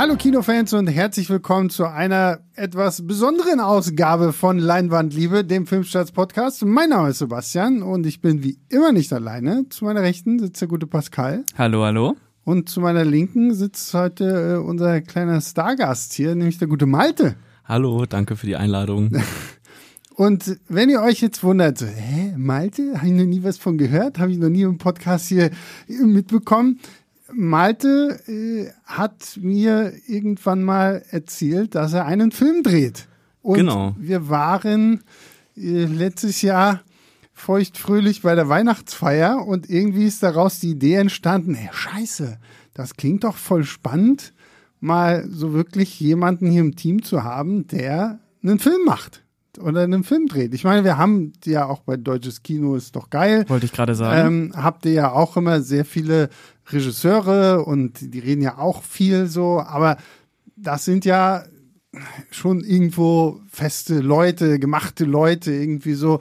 Hallo Kinofans und herzlich willkommen zu einer etwas besonderen Ausgabe von Leinwandliebe, dem Filmstarts Podcast. Mein Name ist Sebastian und ich bin wie immer nicht alleine. Zu meiner Rechten sitzt der gute Pascal. Hallo, hallo. Und zu meiner Linken sitzt heute äh, unser kleiner Stargast hier, nämlich der gute Malte. Hallo, danke für die Einladung. Und wenn ihr euch jetzt wundert, so, hä, Malte, habe ich noch nie was von gehört, habe ich noch nie im Podcast hier mitbekommen. Malte äh, hat mir irgendwann mal erzählt, dass er einen Film dreht. Und Genau. wir waren äh, letztes Jahr feuchtfröhlich bei der Weihnachtsfeier und irgendwie ist daraus die Idee entstanden, hey, scheiße, das klingt doch voll spannend, mal so wirklich jemanden hier im Team zu haben, der einen Film macht oder einen Film dreht. Ich meine, wir haben ja auch bei Deutsches Kino ist doch geil. Wollte ich gerade sagen. Ähm, habt ihr ja auch immer sehr viele Regisseure und die reden ja auch viel so, aber das sind ja schon irgendwo feste Leute, gemachte Leute, irgendwie so.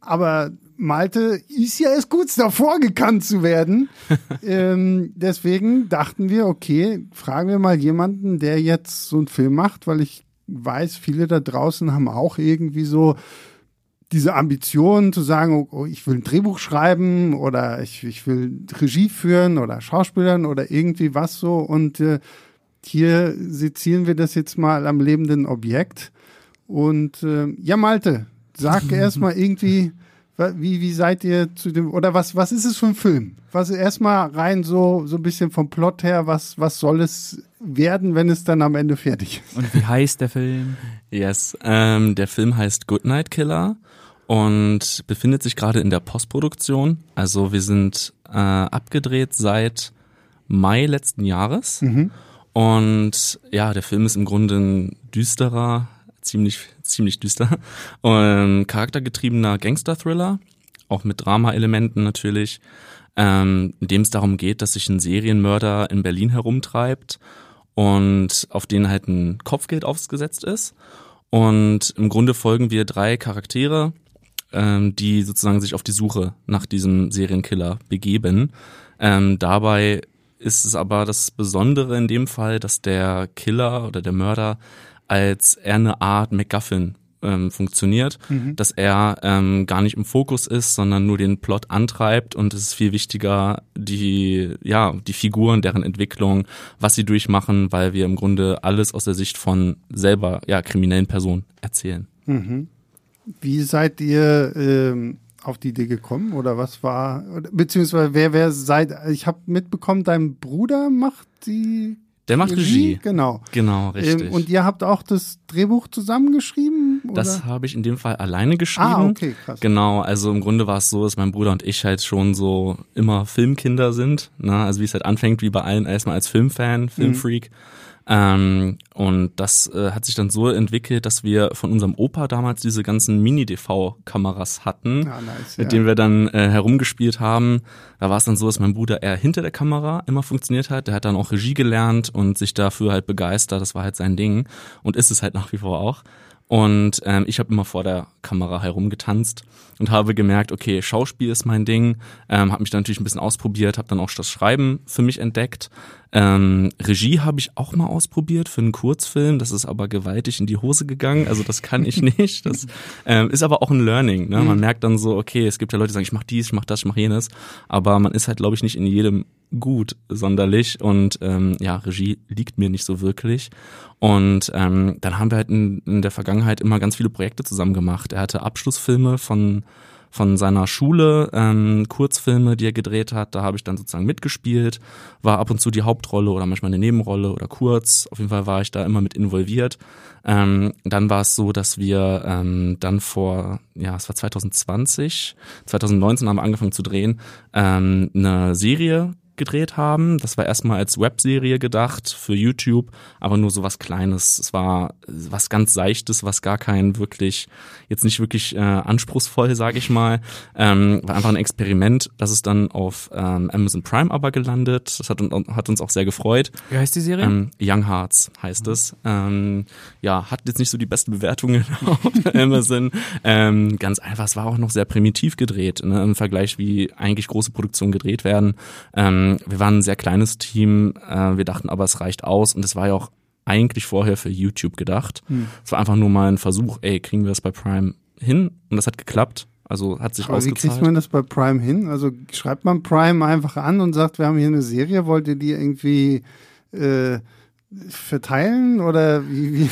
Aber Malte ist ja erst kurz davor, gekannt zu werden. ähm, deswegen dachten wir, okay, fragen wir mal jemanden, der jetzt so einen Film macht, weil ich weiß, viele da draußen haben auch irgendwie so diese Ambition zu sagen, oh, ich will ein Drehbuch schreiben oder ich, ich will Regie führen oder Schauspielern oder irgendwie was so. Und äh, hier sezieren wir das jetzt mal am lebenden Objekt. Und äh, ja, Malte, sag erstmal irgendwie, wa- wie, wie seid ihr zu dem, oder was, was ist es für ein Film? Was erstmal rein so, so ein bisschen vom Plot her, was, was soll es werden, wenn es dann am Ende fertig ist? Und wie heißt der Film? Yes, ähm, der Film heißt Goodnight Killer und befindet sich gerade in der Postproduktion. Also wir sind äh, abgedreht seit Mai letzten Jahres. Und ja, der Film ist im Grunde ein düsterer, ziemlich, ziemlich düster, ähm, charaktergetriebener Gangster-Thriller, auch mit Drama-Elementen natürlich, ähm, in dem es darum geht, dass sich ein Serienmörder in Berlin herumtreibt und auf den halt ein Kopfgeld aufgesetzt ist. Und im Grunde folgen wir drei Charaktere, ähm, die sozusagen sich auf die Suche nach diesem Serienkiller begeben. Ähm, dabei ist es aber das Besondere in dem Fall, dass der Killer oder der Mörder als eher eine Art MacGuffin ähm, funktioniert, dass er ähm, gar nicht im Fokus ist, sondern nur den Plot antreibt und es ist viel wichtiger, die, ja, die Figuren, deren Entwicklung, was sie durchmachen, weil wir im Grunde alles aus der Sicht von selber, ja, kriminellen Personen erzählen. Wie seid ihr ähm, auf die Idee gekommen oder was war, beziehungsweise wer, wer seid, ich habe mitbekommen, dein Bruder macht die Der macht Regie. Genau. Genau, richtig. Ähm, und ihr habt auch das Drehbuch zusammengeschrieben? Oder? Das habe ich in dem Fall alleine geschrieben. ah, okay, krass. Genau, also im Grunde war es so, dass mein Bruder und ich halt schon so immer Filmkinder sind. Ne? Also wie es halt anfängt, wie bei allen erstmal als Filmfan, Filmfreak. Ähm, und das äh, hat sich dann so entwickelt, dass wir von unserem Opa damals diese ganzen Mini-DV-Kameras hatten, Ah, nice, mit ja. denen wir dann äh, herumgespielt haben. Da war es dann so, dass mein Bruder eher hinter der Kamera immer funktioniert hat. Der hat dann auch Regie gelernt und sich dafür halt begeistert. Das war halt sein Ding und ist es halt nach wie vor auch. Und ähm, ich habe immer vor der Kamera herumgetanzt und habe gemerkt, okay, Schauspiel ist mein Ding. Ähm, habe mich dann natürlich ein bisschen ausprobiert, habe dann auch das Schreiben für mich entdeckt. Ähm, Regie habe ich auch mal ausprobiert für einen Kurzfilm. Das ist aber gewaltig in die Hose gegangen. Also das kann ich nicht. Das ähm, ist aber auch ein Learning. Ne? Man merkt dann so, okay, es gibt ja Leute, die sagen, ich mache dies, ich mache das, ich mache jenes. Aber man ist halt, glaube ich, nicht in jedem gut sonderlich und ähm, ja, Regie liegt mir nicht so wirklich. Und ähm, dann haben wir halt in, in der Vergangenheit immer ganz viele Projekte zusammen gemacht. Er hatte Abschlussfilme von von seiner Schule, ähm, Kurzfilme, die er gedreht hat. Da habe ich dann sozusagen mitgespielt, war ab und zu die Hauptrolle oder manchmal eine Nebenrolle oder kurz. Auf jeden Fall war ich da immer mit involviert. Ähm, dann war es so, dass wir ähm, dann vor, ja, es war 2020, 2019 haben wir angefangen zu drehen, ähm, eine Serie gedreht haben. Das war erstmal als Webserie gedacht für YouTube, aber nur so was Kleines. Es war was ganz Seichtes, was gar kein wirklich, jetzt nicht wirklich äh, anspruchsvoll, sage ich mal. Ähm, war einfach ein Experiment. Das ist dann auf ähm, Amazon Prime aber gelandet. Das hat, hat uns auch sehr gefreut. Wie heißt die Serie? Ähm, Young Hearts heißt es. Ähm, ja, hat jetzt nicht so die besten Bewertungen auf Amazon. Ähm, ganz einfach, es war auch noch sehr primitiv gedreht, ne, im Vergleich, wie eigentlich große Produktionen gedreht werden. Ähm, wir waren ein sehr kleines Team, äh, wir dachten aber, es reicht aus und es war ja auch eigentlich vorher für YouTube gedacht. Es war einfach nur mal ein Versuch, ey, kriegen wir das bei Prime hin? Und das hat geklappt. Also hat sich Aber wie ausgezahlt. kriegt man das bei Prime hin? Also schreibt man Prime einfach an und sagt, wir haben hier eine Serie, wollt ihr die irgendwie äh, verteilen oder wie? wie?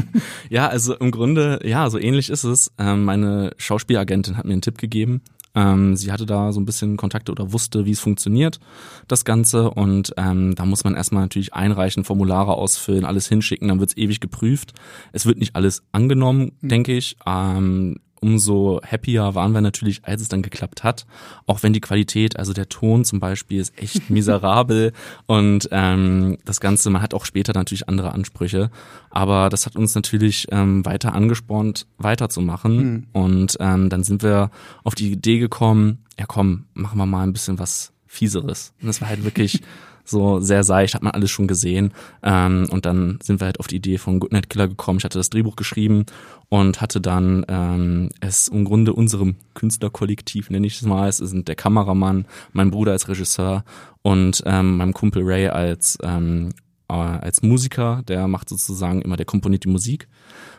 Ja, also im Grunde, ja, so ähnlich ist es. Ähm, meine Schauspielagentin hat mir einen Tipp gegeben. Ähm, sie hatte da so ein bisschen Kontakte oder wusste, wie es funktioniert, das Ganze. Und ähm, da muss man erstmal natürlich einreichen, Formulare ausfüllen, alles hinschicken, dann wird's ewig geprüft. Es wird nicht alles angenommen, denke ich. Ähm, umso happier waren wir natürlich, als es dann geklappt hat. Auch wenn die Qualität, also der Ton zum Beispiel, ist echt miserabel und ähm, das Ganze, man hat auch später natürlich andere Ansprüche, aber das hat uns natürlich ähm, weiter angespornt, weiterzumachen und ähm, dann sind wir auf die Idee gekommen, ja komm, machen wir mal ein bisschen was Fieseres. Und das war halt wirklich so sehr seicht, hat man alles schon gesehen. Ähm, und dann sind wir halt auf die Idee von Goodnight Killer gekommen. Ich hatte das Drehbuch geschrieben und hatte dann ähm, es im Grunde unserem Künstlerkollektiv, nenne ich es mal, es sind der Kameramann, mein Bruder als Regisseur und ähm, meinem Kumpel Ray als, ähm, äh, als Musiker, der macht sozusagen immer, der komponiert die Musik.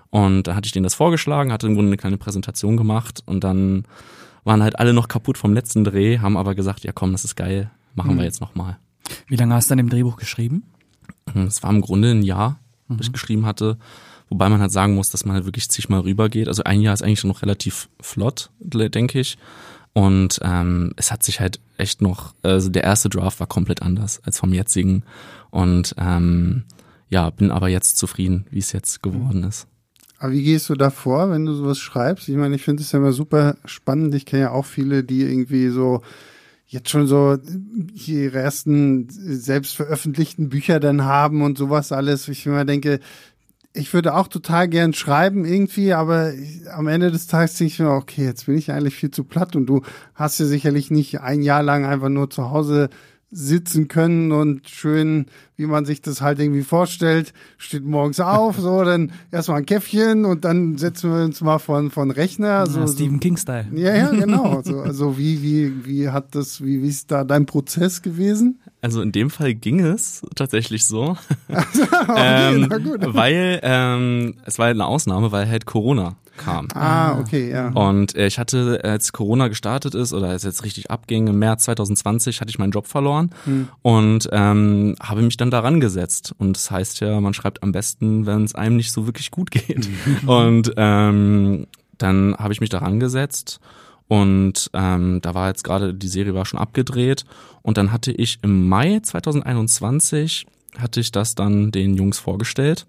Und da hatte ich denen das vorgeschlagen, hatte im Grunde eine kleine Präsentation gemacht und dann waren halt alle noch kaputt vom letzten Dreh, haben aber gesagt, ja komm, das ist geil, machen wir jetzt nochmal. Wie lange hast du an dem Drehbuch geschrieben? Es war im Grunde ein Jahr, das ich geschrieben hatte. Wobei man halt sagen muss, dass man halt wirklich zigmal rübergeht. Also ein Jahr ist eigentlich schon noch relativ flott, denke ich. Und ähm, es hat sich halt echt noch, also der erste Draft war komplett anders als vom jetzigen. Und ähm, ja, bin aber jetzt zufrieden, wie es jetzt geworden ist. Aber wie gehst du da vor, wenn du sowas schreibst? Ich meine, ich finde es ja immer super spannend. Ich kenne ja auch viele, die irgendwie so jetzt schon so ihre ersten selbst veröffentlichten Bücher dann haben und sowas alles. Ich immer denke, ich würde auch total gern schreiben irgendwie, aber am Ende des Tages denke ich mir, okay, jetzt bin ich eigentlich viel zu platt und du hast ja sicherlich nicht ein Jahr lang einfach nur zu Hause sitzen können und schön, wie man sich das halt irgendwie vorstellt, steht morgens auf, so, dann erstmal ein Käffchen und dann setzen wir uns mal von, von Rechner. So, Ja, so, Stephen King-Style. ja, ja, genau. So, also wie, wie, wie hat das, wie, wie ist da dein Prozess gewesen? Also in dem Fall ging es tatsächlich so, Okay, ähm, na gut. weil ähm, es war halt eine Ausnahme, weil halt Corona kam. Ah, okay, ja. Und äh, ich hatte, als Corona gestartet ist oder als es jetzt richtig abging, im März 2020 hatte ich meinen Job verloren und ähm, habe mich dann daran gesetzt. Und das heißt ja, man schreibt am besten, wenn es einem nicht so wirklich gut geht. und ähm, dann habe ich mich daran gesetzt und ähm, da war jetzt gerade, die Serie war schon abgedreht und dann hatte ich im Mai 2021 hatte ich das dann den Jungs vorgestellt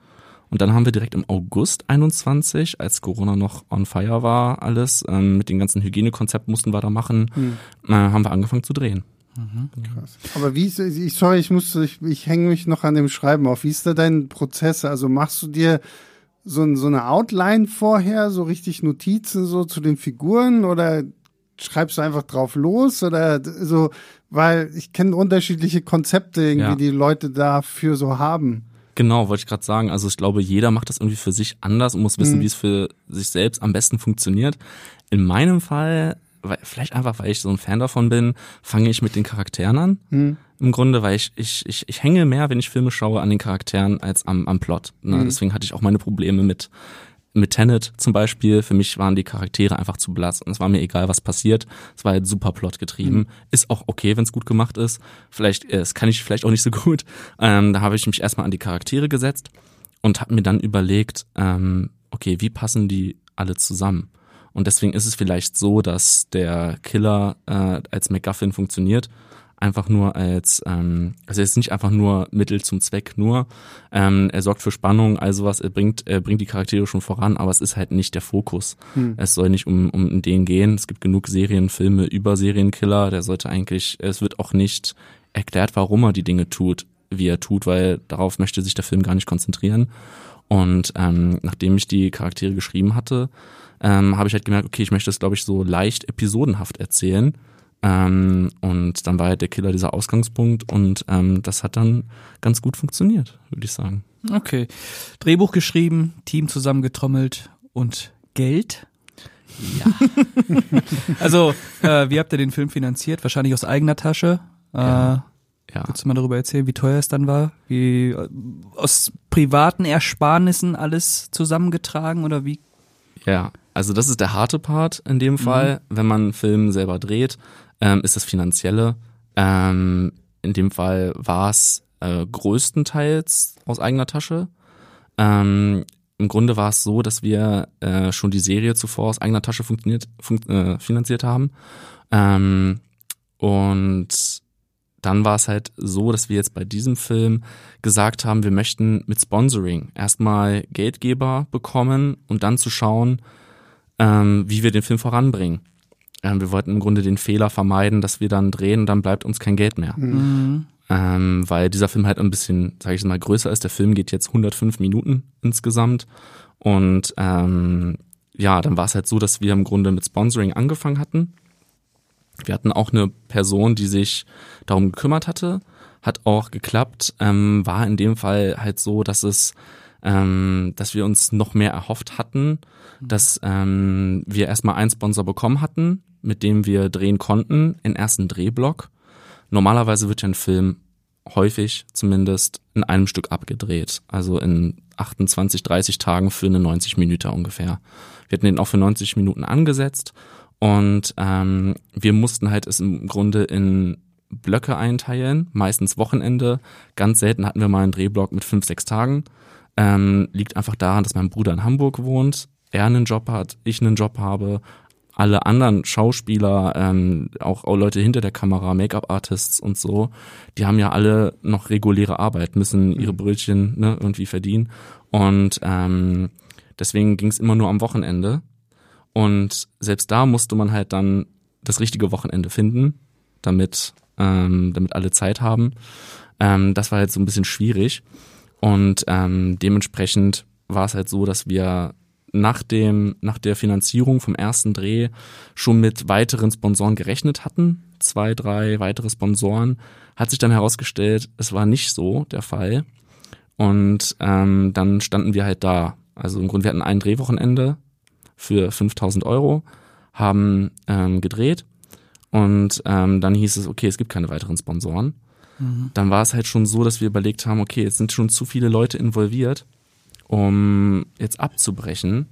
und dann haben wir direkt im August 21, als Corona noch on fire war, alles, ähm, mit den ganzen Hygienekonzepten mussten wir da machen, äh, haben wir angefangen zu drehen. Krass. Aber wie ist, ich, sorry, ich muss, ich, ich hänge mich noch an dem Schreiben auf. Wie ist da dein Prozess? Also machst du dir so, so eine Outline vorher, so richtig Notizen so zu den Figuren oder schreibst du einfach drauf los oder so, weil ich kenne unterschiedliche Konzepte irgendwie, Ja. die Leute dafür so haben. Genau, wollte ich gerade sagen. Also ich glaube, jeder macht das irgendwie für sich anders und muss wissen, wie es für sich selbst am besten funktioniert. In meinem Fall, weil, vielleicht einfach, weil ich so ein Fan davon bin, fange ich mit den Charakteren an. Im Grunde, weil ich, ich, ich, ich hänge mehr, wenn ich Filme schaue, an den Charakteren als am, am Plot. Ne? Deswegen hatte ich auch meine Probleme mit mit Tenet zum Beispiel, für mich waren die Charaktere einfach zu blass und es war mir egal, was passiert. Es war halt super Plot getrieben. Ist auch okay, wenn es gut gemacht ist. Vielleicht, äh, das kann ich vielleicht auch nicht so gut. Ähm, da habe ich mich erstmal an die Charaktere gesetzt und habe mir dann überlegt, ähm, okay, wie passen die alle zusammen? Und deswegen ist es vielleicht so, dass der Killer äh, als MacGuffin funktioniert, einfach nur als, ähm, also er ist nicht einfach nur Mittel zum Zweck nur. Ähm, er sorgt für Spannung, also was, er bringt, er bringt die Charaktere schon voran, aber es ist halt nicht der Fokus. Es soll nicht um, um den gehen. Es gibt genug Serien, Filme über Serienkiller. Der sollte eigentlich, es wird auch nicht erklärt, warum er die Dinge tut, wie er tut, weil darauf möchte sich der Film gar nicht konzentrieren. Und ähm, nachdem ich die Charaktere geschrieben hatte, ähm, habe ich halt gemerkt, okay, ich möchte es, glaube ich, so leicht episodenhaft erzählen. Ähm, und dann war halt der Killer dieser Ausgangspunkt und ähm, das hat dann ganz gut funktioniert, würde ich sagen. Okay. Drehbuch geschrieben, Team zusammengetrommelt und Geld. Ja. Also, äh, wie habt ihr den Film finanziert? Wahrscheinlich aus eigener Tasche. Äh, Ja. Ja. Willst du mal darüber erzählen, wie teuer es dann war? Wie äh, aus privaten Ersparnissen alles zusammengetragen oder wie? Ja, also das ist der harte Part in dem Fall. Wenn man einen Film selber dreht, ähm, ist das Finanzielle. Ähm, in dem Fall war es äh, größtenteils aus eigener Tasche. Ähm, Im Grunde war es so, dass wir äh, schon die Serie zuvor aus eigener Tasche funktioniert, fun äh, finanziert haben. Ähm, und dann war es halt so, dass wir jetzt bei diesem Film gesagt haben, wir möchten mit Sponsoring erstmal Geldgeber bekommen und dann zu schauen, ähm, wie wir den Film voranbringen. Ähm, wir wollten im Grunde den Fehler vermeiden, dass wir dann drehen und dann bleibt uns kein Geld mehr. Mhm. Ähm, weil dieser Film halt ein bisschen, sage ich mal, größer ist. Der Film geht jetzt 105 Minuten insgesamt. Und ähm, ja, dann war es halt so, dass wir im Grunde mit Sponsoring angefangen hatten. Wir hatten auch eine Person, die sich darum gekümmert hatte, hat auch geklappt. Ähm, war in dem Fall halt so, dass es, ähm, dass wir uns noch mehr erhofft hatten, dass ähm, wir erstmal einen Sponsor bekommen hatten, mit dem wir drehen konnten, in ersten Drehblock. Normalerweise wird ja ein Film häufig zumindest in einem Stück abgedreht, also in 28, 30 Tagen für eine 90 Minuten ungefähr. Wir hatten den auch für 90 Minuten angesetzt und ähm, wir mussten halt es im Grunde in Blöcke einteilen, meistens Wochenende. Ganz selten hatten wir mal einen Drehblock mit fünf, sechs Tagen. Ähm, liegt einfach daran, dass mein Bruder in Hamburg wohnt, er einen Job hat, ich einen Job habe, alle anderen Schauspieler, ähm, auch, auch Leute hinter der Kamera, Make-up-Artists und so, die haben ja alle noch reguläre Arbeit, müssen ihre Brötchen ne, irgendwie verdienen. Und ähm, deswegen ging es immer nur am Wochenende. Und selbst da musste man halt dann das richtige Wochenende finden, damit, ähm, damit alle Zeit haben. Ähm, das war halt so ein bisschen schwierig. Und ähm, dementsprechend war es halt so, dass wir nach dem, nach der Finanzierung vom ersten Dreh schon mit weiteren Sponsoren gerechnet hatten. Zwei, drei weitere Sponsoren. Hat sich dann herausgestellt, es war nicht so der Fall. Und ähm, dann standen wir halt da. Also im Grunde, wir hatten ein Drehwochenende für 5000 Euro, haben ähm, gedreht und ähm, dann hieß es, okay, es gibt keine weiteren Sponsoren. Dann war es halt schon so, dass wir überlegt haben, okay, jetzt sind schon zu viele Leute involviert, um jetzt abzubrechen.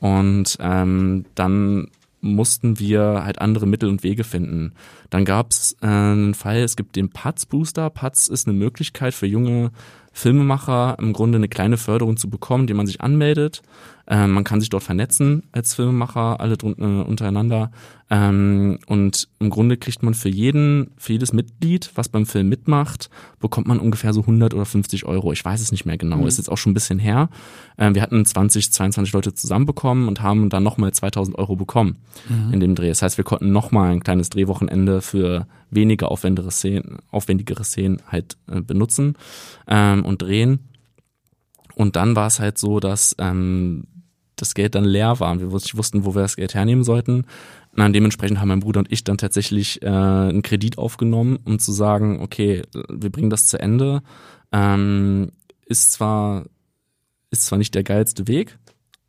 Und ähm, dann mussten wir halt andere Mittel und Wege finden. Dann gab es äh, einen Fall, es gibt den Patz Booster. Patz ist eine Möglichkeit für junge Filmemacher im Grunde eine kleine Förderung zu bekommen, die man sich anmeldet. Ähm, man kann sich dort vernetzen als Filmemacher, alle drun- äh, untereinander. Ähm, und im Grunde kriegt man für jeden, für jedes Mitglied, was beim Film mitmacht, bekommt man ungefähr so 100 oder 50 Euro. Ich weiß es nicht mehr genau. Ist jetzt auch schon ein bisschen her. Ähm, wir hatten 20, 22 Leute zusammenbekommen und haben dann nochmal 2000 Euro bekommen in dem Dreh. Das heißt, wir konnten nochmal ein kleines Drehwochenende für weniger aufwendigere Szenen, aufwendigere Szenen halt äh, benutzen ähm, und drehen. Und dann war es halt so, dass ähm, das Geld dann leer war und wir nicht wussten, wo wir das Geld hernehmen sollten. Und dementsprechend haben mein Bruder und ich dann tatsächlich äh, einen Kredit aufgenommen, um zu sagen, okay, wir bringen das zu Ende. Ähm, ist zwar ist zwar nicht der geilste Weg,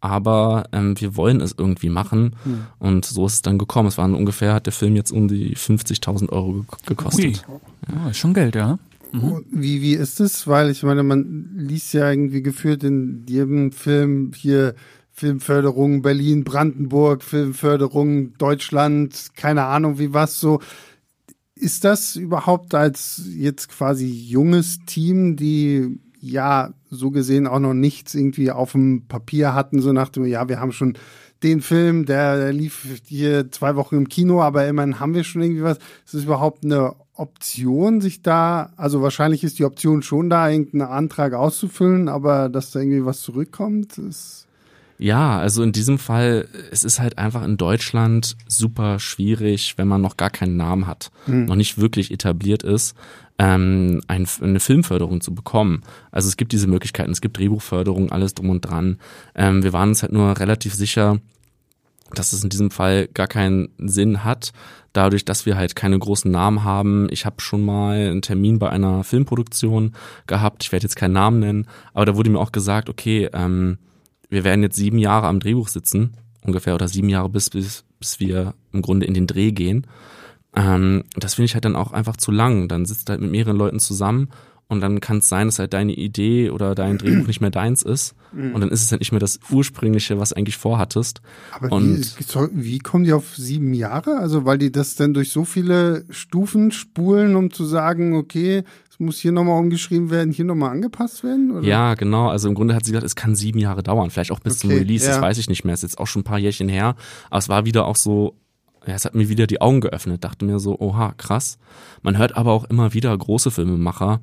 aber ähm, wir wollen es irgendwie machen. Und so ist es dann gekommen. Es waren ungefähr, hat der Film jetzt um die 50.000 Euro ge gekostet. Ui. Ja, ist schon Geld, ja. Und Wie, wie ist es? Weil ich meine, man liest ja irgendwie gefühlt in jedem Film hier Filmförderung Berlin, Brandenburg, Filmförderung Deutschland, keine Ahnung wie was so. Ist das überhaupt als jetzt quasi junges Team, die ja so gesehen auch noch nichts irgendwie auf dem Papier hatten, so nach dem, ja, wir haben schon den Film, der, der lief hier zwei Wochen im Kino, aber immerhin haben wir schon irgendwie was. Ist es überhaupt eine Option, sich da, also wahrscheinlich ist die Option schon da, irgendeinen Antrag auszufüllen, aber dass da irgendwie was zurückkommt, ist. Ja, also in diesem Fall, es ist halt einfach in Deutschland super schwierig, wenn man noch gar keinen Namen hat, noch nicht wirklich etabliert ist, ähm, ein, eine Filmförderung zu bekommen. Also es gibt diese Möglichkeiten, es gibt Drehbuchförderung, alles drum und dran. Ähm, wir waren uns halt nur relativ sicher, dass es in diesem Fall gar keinen Sinn hat, dadurch, dass wir halt keine großen Namen haben. Ich habe schon mal einen Termin bei einer Filmproduktion gehabt, ich werde jetzt keinen Namen nennen, aber da wurde mir auch gesagt, okay, ähm, wir werden jetzt sieben Jahre am Drehbuch sitzen, ungefähr, oder sieben Jahre bis, bis, bis wir im Grunde in den Dreh gehen. Ähm, das finde ich halt dann auch einfach zu lang. Dann sitzt halt mit mehreren Leuten zusammen und dann kann es sein, dass halt deine Idee oder dein Drehbuch nicht mehr deins ist. Und dann ist es halt nicht mehr das ursprüngliche, was eigentlich vorhattest. Aber Und- wie, wie kommen die auf sieben Jahre? Also weil die das dann durch so viele Stufen spulen, um zu sagen, okay, es muss hier nochmal umgeschrieben werden, hier nochmal angepasst werden? Oder? Ja, genau. Also im Grunde hat sie gesagt, es kann sieben Jahre dauern. Vielleicht auch bis zum Okay, Release, ja. das weiß ich nicht mehr. Ist jetzt auch schon ein paar Jährchen her. Aber es war wieder auch so, ja, es hat mir wieder die Augen geöffnet. Dachte mir so, oha, krass. Man hört aber auch immer wieder große Filmemacher,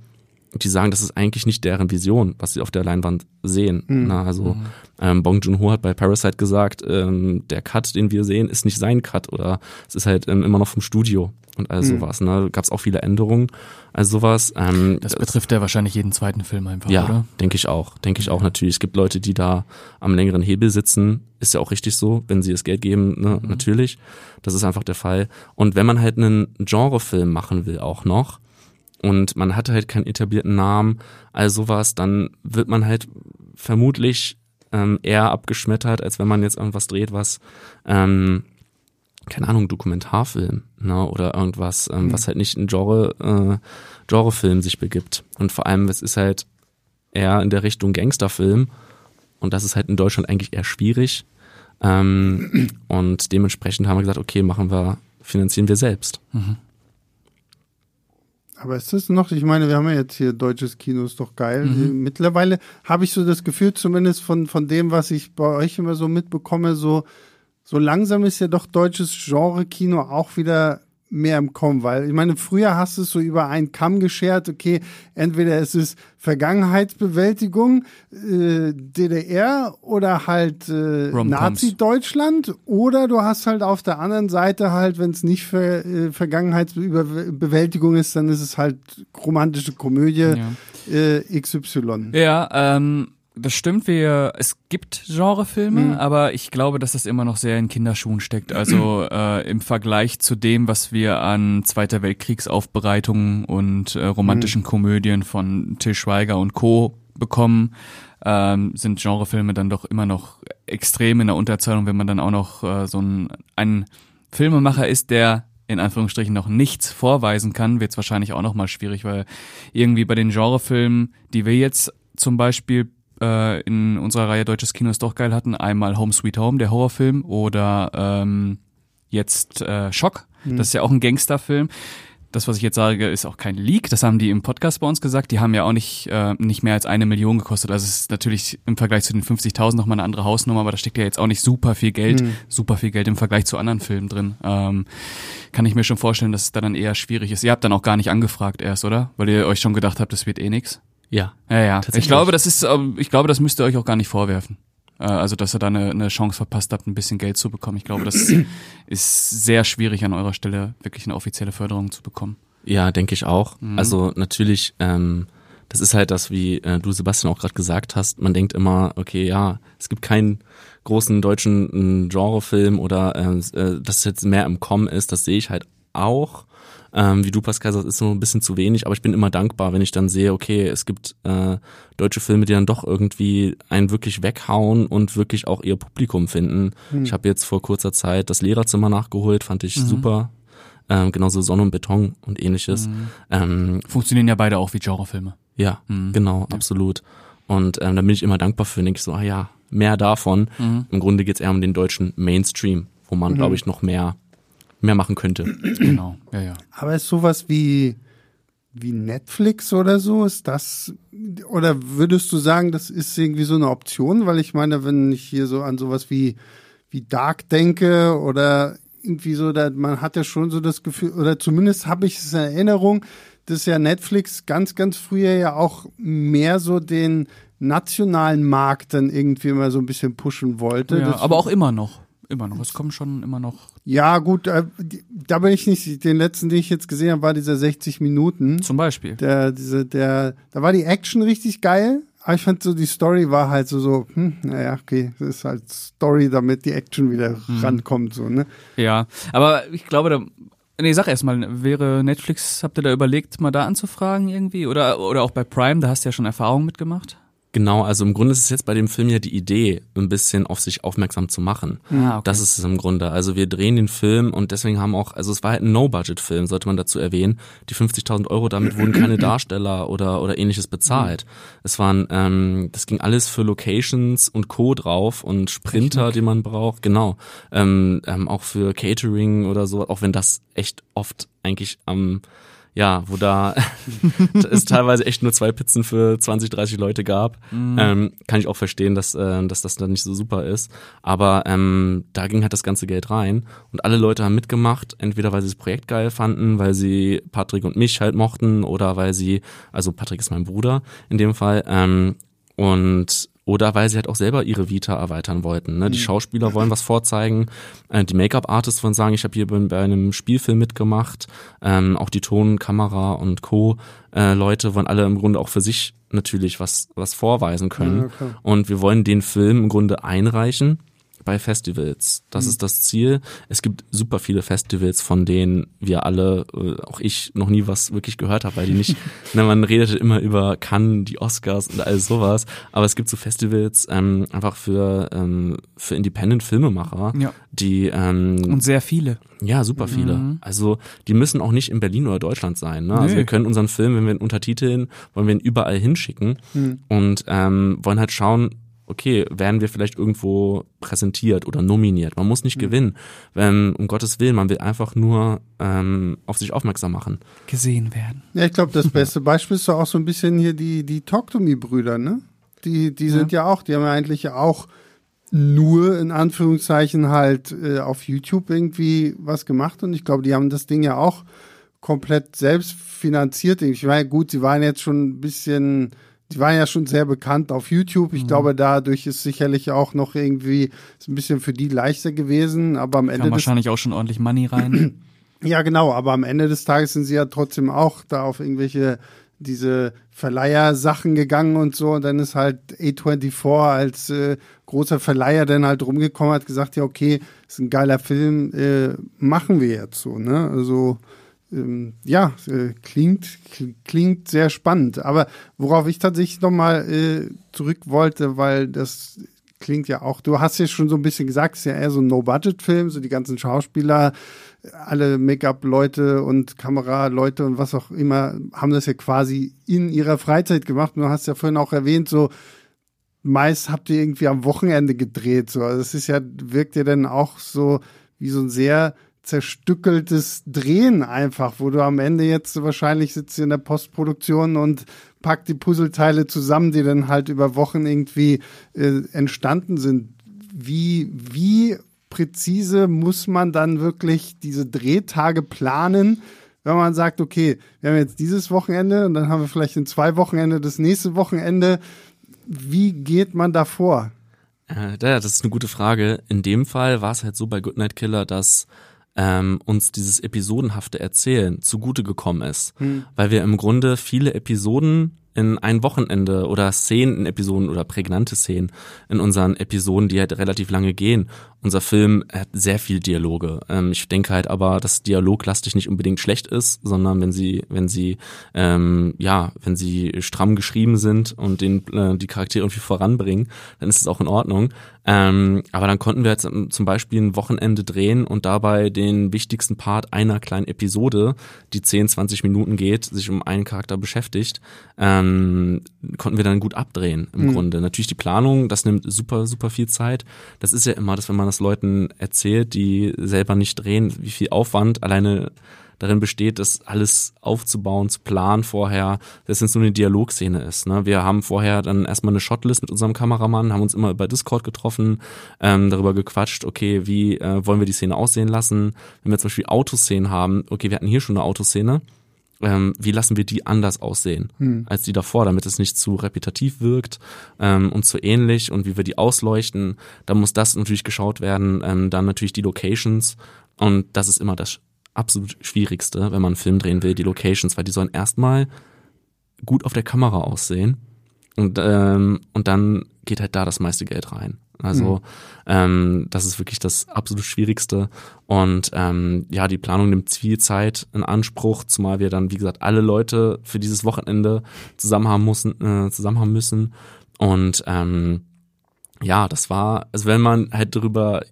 die sagen, das ist eigentlich nicht deren Vision, was sie auf der Leinwand sehen. Na, also ähm, Bong Joon-ho hat bei Parasite gesagt, ähm, der Cut, den wir sehen, ist nicht sein Cut oder es ist halt ähm, immer noch vom Studio und all sowas. Ne? Gab es auch viele Änderungen, also sowas. Ähm, Das betrifft ja wahrscheinlich jeden zweiten Film einfach, ja, oder? denke ich auch. Denke ich auch natürlich. Es gibt Leute, die da am längeren Hebel sitzen. Ist ja auch richtig so, wenn sie das Geld geben, ne? natürlich. Das ist einfach der Fall. Und wenn man halt einen Genrefilm machen will auch noch und man hat halt keinen etablierten Namen, all sowas, dann wird man halt vermutlich ähm, eher abgeschmettert, als wenn man jetzt irgendwas dreht, was ähm, keine Ahnung, Dokumentarfilm, ne, oder irgendwas, ähm, was halt nicht in Genre, äh, Genrefilm sich begibt. Und vor allem, es ist halt eher in der Richtung Gangsterfilm und das ist halt in Deutschland eigentlich eher schwierig. Ähm, und dementsprechend haben wir gesagt, okay, machen wir, finanzieren wir selbst. Aber ist das noch, ich meine, wir haben ja jetzt hier deutsches Kino, ist doch geil. Mhm. Mittlerweile habe ich so das Gefühl, zumindest von, von dem, was ich bei euch immer so mitbekomme, so, so langsam ist ja doch deutsches Genre-Kino auch wieder mehr im Kommen, weil ich meine, früher hast du es so über einen Kamm geschert, okay, entweder es ist Vergangenheitsbewältigung, äh, DDR oder halt äh. Nazi-Deutschland oder du hast halt auf der anderen Seite halt, wenn es nicht Ver, äh, Vergangenheitsbewältigung ist, dann ist es halt romantische Komödie äh, XY. Ja, ähm, das stimmt. Wir, es gibt Genrefilme, Mhm. aber ich glaube, dass das immer noch sehr in Kinderschuhen steckt. Also äh, im Vergleich zu dem, was wir an Zweiter Weltkriegsaufbereitungen und äh, romantischen Mhm. Komödien von Till Schweiger und Co. bekommen, ähm, sind Genrefilme dann doch immer noch extrem in der Unterzahl. Und wenn man dann auch noch äh, so ein, ein Filmemacher ist, der in Anführungsstrichen noch nichts vorweisen kann, wird es wahrscheinlich auch noch mal schwierig, weil irgendwie bei den Genrefilmen, die wir jetzt zum Beispiel äh, in unserer Reihe Deutsches Kino ist doch geil hatten, einmal Home Sweet Home, der Horrorfilm, oder ähm, jetzt äh, Schock, das ist ja auch ein Gangsterfilm. Das, was ich jetzt sage, ist auch kein Leak. Das haben die im Podcast bei uns gesagt. Die haben ja auch nicht, äh, nicht mehr als eine Million gekostet. Also es ist natürlich im Vergleich zu den 50.000 nochmal eine andere Hausnummer, aber da steckt ja jetzt auch nicht super viel Geld, super viel Geld im Vergleich zu anderen Filmen drin. Ähm, kann ich mir schon vorstellen, dass es da dann eher schwierig ist. Ihr habt dann auch gar nicht angefragt erst, oder? Weil ihr euch schon gedacht habt, das wird eh nix. Ja. Ja, ja. Tatsächlich. Ich glaube, das ist, ähm, ich glaube, das müsst ihr euch auch gar nicht vorwerfen. Äh, Also, dass ihr da eine, eine Chance verpasst habt, ein bisschen Geld zu bekommen. Ich glaube, das ist sehr schwierig an eurer Stelle, wirklich eine offizielle Förderung zu bekommen. Ja, denke ich auch. Also natürlich, ähm, das ist halt das, wie äh, du Sebastian auch gerade gesagt hast. Man denkt immer, okay, ja, es gibt keinen großen deutschen äh, Genrefilm oder äh, äh, dass es jetzt mehr im Kommen ist. Das sehe ich halt auch. Ähm, wie du Pascal sagst, ist so ein bisschen zu wenig, aber ich bin immer dankbar, wenn ich dann sehe, okay, es gibt äh, deutsche Filme, die dann doch irgendwie einen wirklich weghauen und wirklich auch ihr Publikum finden. Ich habe jetzt vor kurzer Zeit das Lehrerzimmer nachgeholt, fand ich super. Ähm, genauso Sonne und Beton und ähnliches. Ähm, Funktionieren ja beide auch wie Genrefilme. ja, genau, absolut. Und ähm, da bin ich immer dankbar für, denke ich so, ah ja, mehr davon. Im Grunde geht's eher um den deutschen Mainstream, wo man, glaube ich, noch mehr, mehr machen könnte. Genau, ja, ja. Aber ist sowas wie, wie Netflix oder so, ist das, oder würdest du sagen, das ist irgendwie so eine Option? Weil ich meine, wenn ich hier so an sowas wie, wie Dark denke oder irgendwie so, da, man hat ja schon so das Gefühl, oder zumindest habe ich es in Erinnerung, dass ja Netflix ganz, ganz früher ja auch mehr so den nationalen Markt dann irgendwie immer so ein bisschen pushen wollte. ja Das- aber auch immer noch. Immer noch. Es kommen schon immer noch. ja, gut, äh, die- da bin ich nicht, den letzten, den ich jetzt gesehen habe, war dieser 60 Minuten. Zum Beispiel. Der, diese, der, da war die Action richtig geil, aber ich fand so, die Story war halt so, so, hm, naja, okay, das ist halt Story, damit die Action wieder rankommt, so, ne? Ja, aber ich glaube, da. Nee, sag erst mal, wäre Netflix, habt ihr da überlegt, mal da anzufragen irgendwie? Oder, oder auch bei Prime, da hast du ja schon Erfahrung mitgemacht? Genau, also im Grunde ist es jetzt bei dem Film ja die Idee, ein bisschen auf sich aufmerksam zu machen. Ah, okay. Das ist es im Grunde. Also wir drehen den Film und deswegen haben auch, also es war halt ein No-Budget-Film, sollte man dazu erwähnen. Die 50.000 Euro, damit wurden keine Darsteller oder, oder ähnliches bezahlt. Es waren, ähm, das ging alles für Locations und Co. drauf und Sprinter, die man braucht, genau. Ähm, ähm, auch für Catering oder so, auch wenn das echt oft eigentlich am ja, wo da es teilweise echt nur zwei Pizzen für 20, 30 Leute gab, Mhm. ähm, kann ich auch verstehen, dass, äh, dass das dann nicht so super ist. Aber ähm, da ging halt das ganze Geld rein und alle Leute haben mitgemacht, entweder weil sie das Projekt geil fanden, weil sie Patrick und mich halt mochten oder weil sie, also Patrick ist mein Bruder in dem Fall, ähm, und oder weil sie halt auch selber ihre Vita erweitern wollten. Ne? Die Schauspieler wollen was vorzeigen, äh, die Make-up-Artists wollen sagen, ich habe hier bei, einem Spielfilm mitgemacht, ähm, auch die Ton, Kamera und Co. Äh, Leute wollen alle im Grunde auch für sich natürlich was was vorweisen können. Ja, klar. und wir wollen den Film im Grunde einreichen bei Festivals. Das ist das Ziel. Es gibt super viele Festivals, von denen wir alle, äh, auch ich, noch nie was wirklich gehört habe, weil die nicht, ne, man redet immer über Cannes, die Oscars und all sowas, aber es gibt so Festivals ähm, einfach für, ähm, für Independent-Filmemacher, Ja. die ähm, Und sehr viele. ja, super viele. Mhm. Also die müssen auch nicht in Berlin oder Deutschland sein. Ne? Also wir können unseren Film, wenn wir ihn untertiteln, wollen wir ihn überall hinschicken Hm. und ähm, wollen halt schauen, okay, werden wir vielleicht irgendwo präsentiert oder nominiert. Man muss nicht gewinnen. Ähm, um Gottes Willen, man will einfach nur ähm, auf sich aufmerksam machen. gesehen werden. Ja, ich glaube, das beste Beispiel ist doch auch so ein bisschen hier die, die Talk to Me-Brüder, ne? Die, die sind ja. auch, die haben ja eigentlich ja auch nur in Anführungszeichen halt äh, auf YouTube irgendwie was gemacht und ich glaube, die haben das Ding ja auch komplett selbst finanziert. Ich meine, gut, sie waren jetzt schon ein bisschen, die waren ja schon sehr bekannt auf YouTube. Ich glaube, dadurch ist sicherlich auch noch irgendwie ist ein bisschen für die leichter gewesen, aber am Ende Kam des wahrscheinlich auch schon ordentlich Money rein. ja, genau, aber am Ende des Tages sind sie ja trotzdem auch da auf irgendwelche diese Verleiher-Sachen gegangen und so. Und dann ist halt A24 als äh, großer Verleiher dann halt rumgekommen, hat gesagt, ja, okay, ist ein geiler Film, äh, machen wir jetzt so, ne? Also ähm, ja, äh, klingt, kl- klingt sehr spannend. Aber worauf ich tatsächlich nochmal äh, zurück wollte, weil das klingt ja auch, du hast ja schon so ein bisschen gesagt, es ist ja eher so ein No-Budget-Film, so die ganzen Schauspieler, alle Make-up-Leute und Kameraleute und was auch immer haben das ja quasi in ihrer Freizeit gemacht. Du hast ja vorhin auch erwähnt, so meist habt ihr irgendwie am Wochenende gedreht. So. Also es ist ja, wirkt ja dann auch so wie so ein sehr zerstückeltes Drehen einfach, wo du am Ende jetzt wahrscheinlich sitzt in der Postproduktion und packt die Puzzleteile zusammen, die dann halt über Wochen irgendwie äh, entstanden sind. Wie, wie präzise muss man dann wirklich diese Drehtage planen, wenn man sagt, okay, wir haben jetzt dieses Wochenende und dann haben wir vielleicht in zwei Wochenende das nächste Wochenende. Wie geht man da vor? Äh, ja, das ist eine gute Frage. In dem Fall war es halt so bei Goodnight Killer, dass ähm, uns dieses episodenhafte Erzählen zugute gekommen ist, weil wir im Grunde viele Episoden in ein Wochenende oder Szenen in Episoden oder prägnante Szenen in unseren Episoden, die halt relativ lange gehen. Unser Film hat sehr viel Dialoge. Ähm, ich denke halt aber, dass dialoglastig nicht unbedingt schlecht ist, sondern wenn sie, wenn sie, ähm, ja, wenn sie stramm geschrieben sind und den, äh, die Charaktere irgendwie voranbringen, dann ist es auch in Ordnung. Ähm, aber dann konnten wir jetzt ähm, zum Beispiel ein Wochenende drehen und dabei den wichtigsten Part einer kleinen Episode, die 10, 20 Minuten geht, sich um einen Charakter beschäftigt, ähm, konnten wir dann gut abdrehen im Grunde. Natürlich die Planung, das nimmt super, super viel Zeit. Das ist ja immer, dass wenn man das Leuten erzählt, die selber nicht drehen, wie viel Aufwand alleine darin besteht, das alles aufzubauen, zu planen vorher, dass es nur eine Dialogszene ist. Ne? Wir haben vorher dann erstmal eine Shotlist mit unserem Kameramann, haben uns immer über Discord getroffen, ähm, darüber gequatscht, okay, wie äh, wollen wir die Szene aussehen lassen? Wenn wir zum Beispiel Autoszenen haben, okay, wir hatten hier schon eine Autoszene, ähm, wie lassen wir die anders aussehen als die davor, damit es nicht zu repetitiv wirkt ähm, und zu ähnlich und wie wir die ausleuchten. Da muss das natürlich geschaut werden, ähm, dann natürlich die Locations und das ist immer das absolut Schwierigste, wenn man einen Film drehen will, die Locations, weil die sollen erstmal gut auf der Kamera aussehen und, ähm, und dann geht halt da das meiste Geld rein. Also ähm, das ist wirklich das absolut Schwierigste. Und ähm, ja, die Planung nimmt viel Zeit in Anspruch, zumal wir dann, wie gesagt, alle Leute für dieses Wochenende zusammen haben müssen, äh, zusammen haben müssen. Und ähm, ja, das war, also wenn man halt drüber,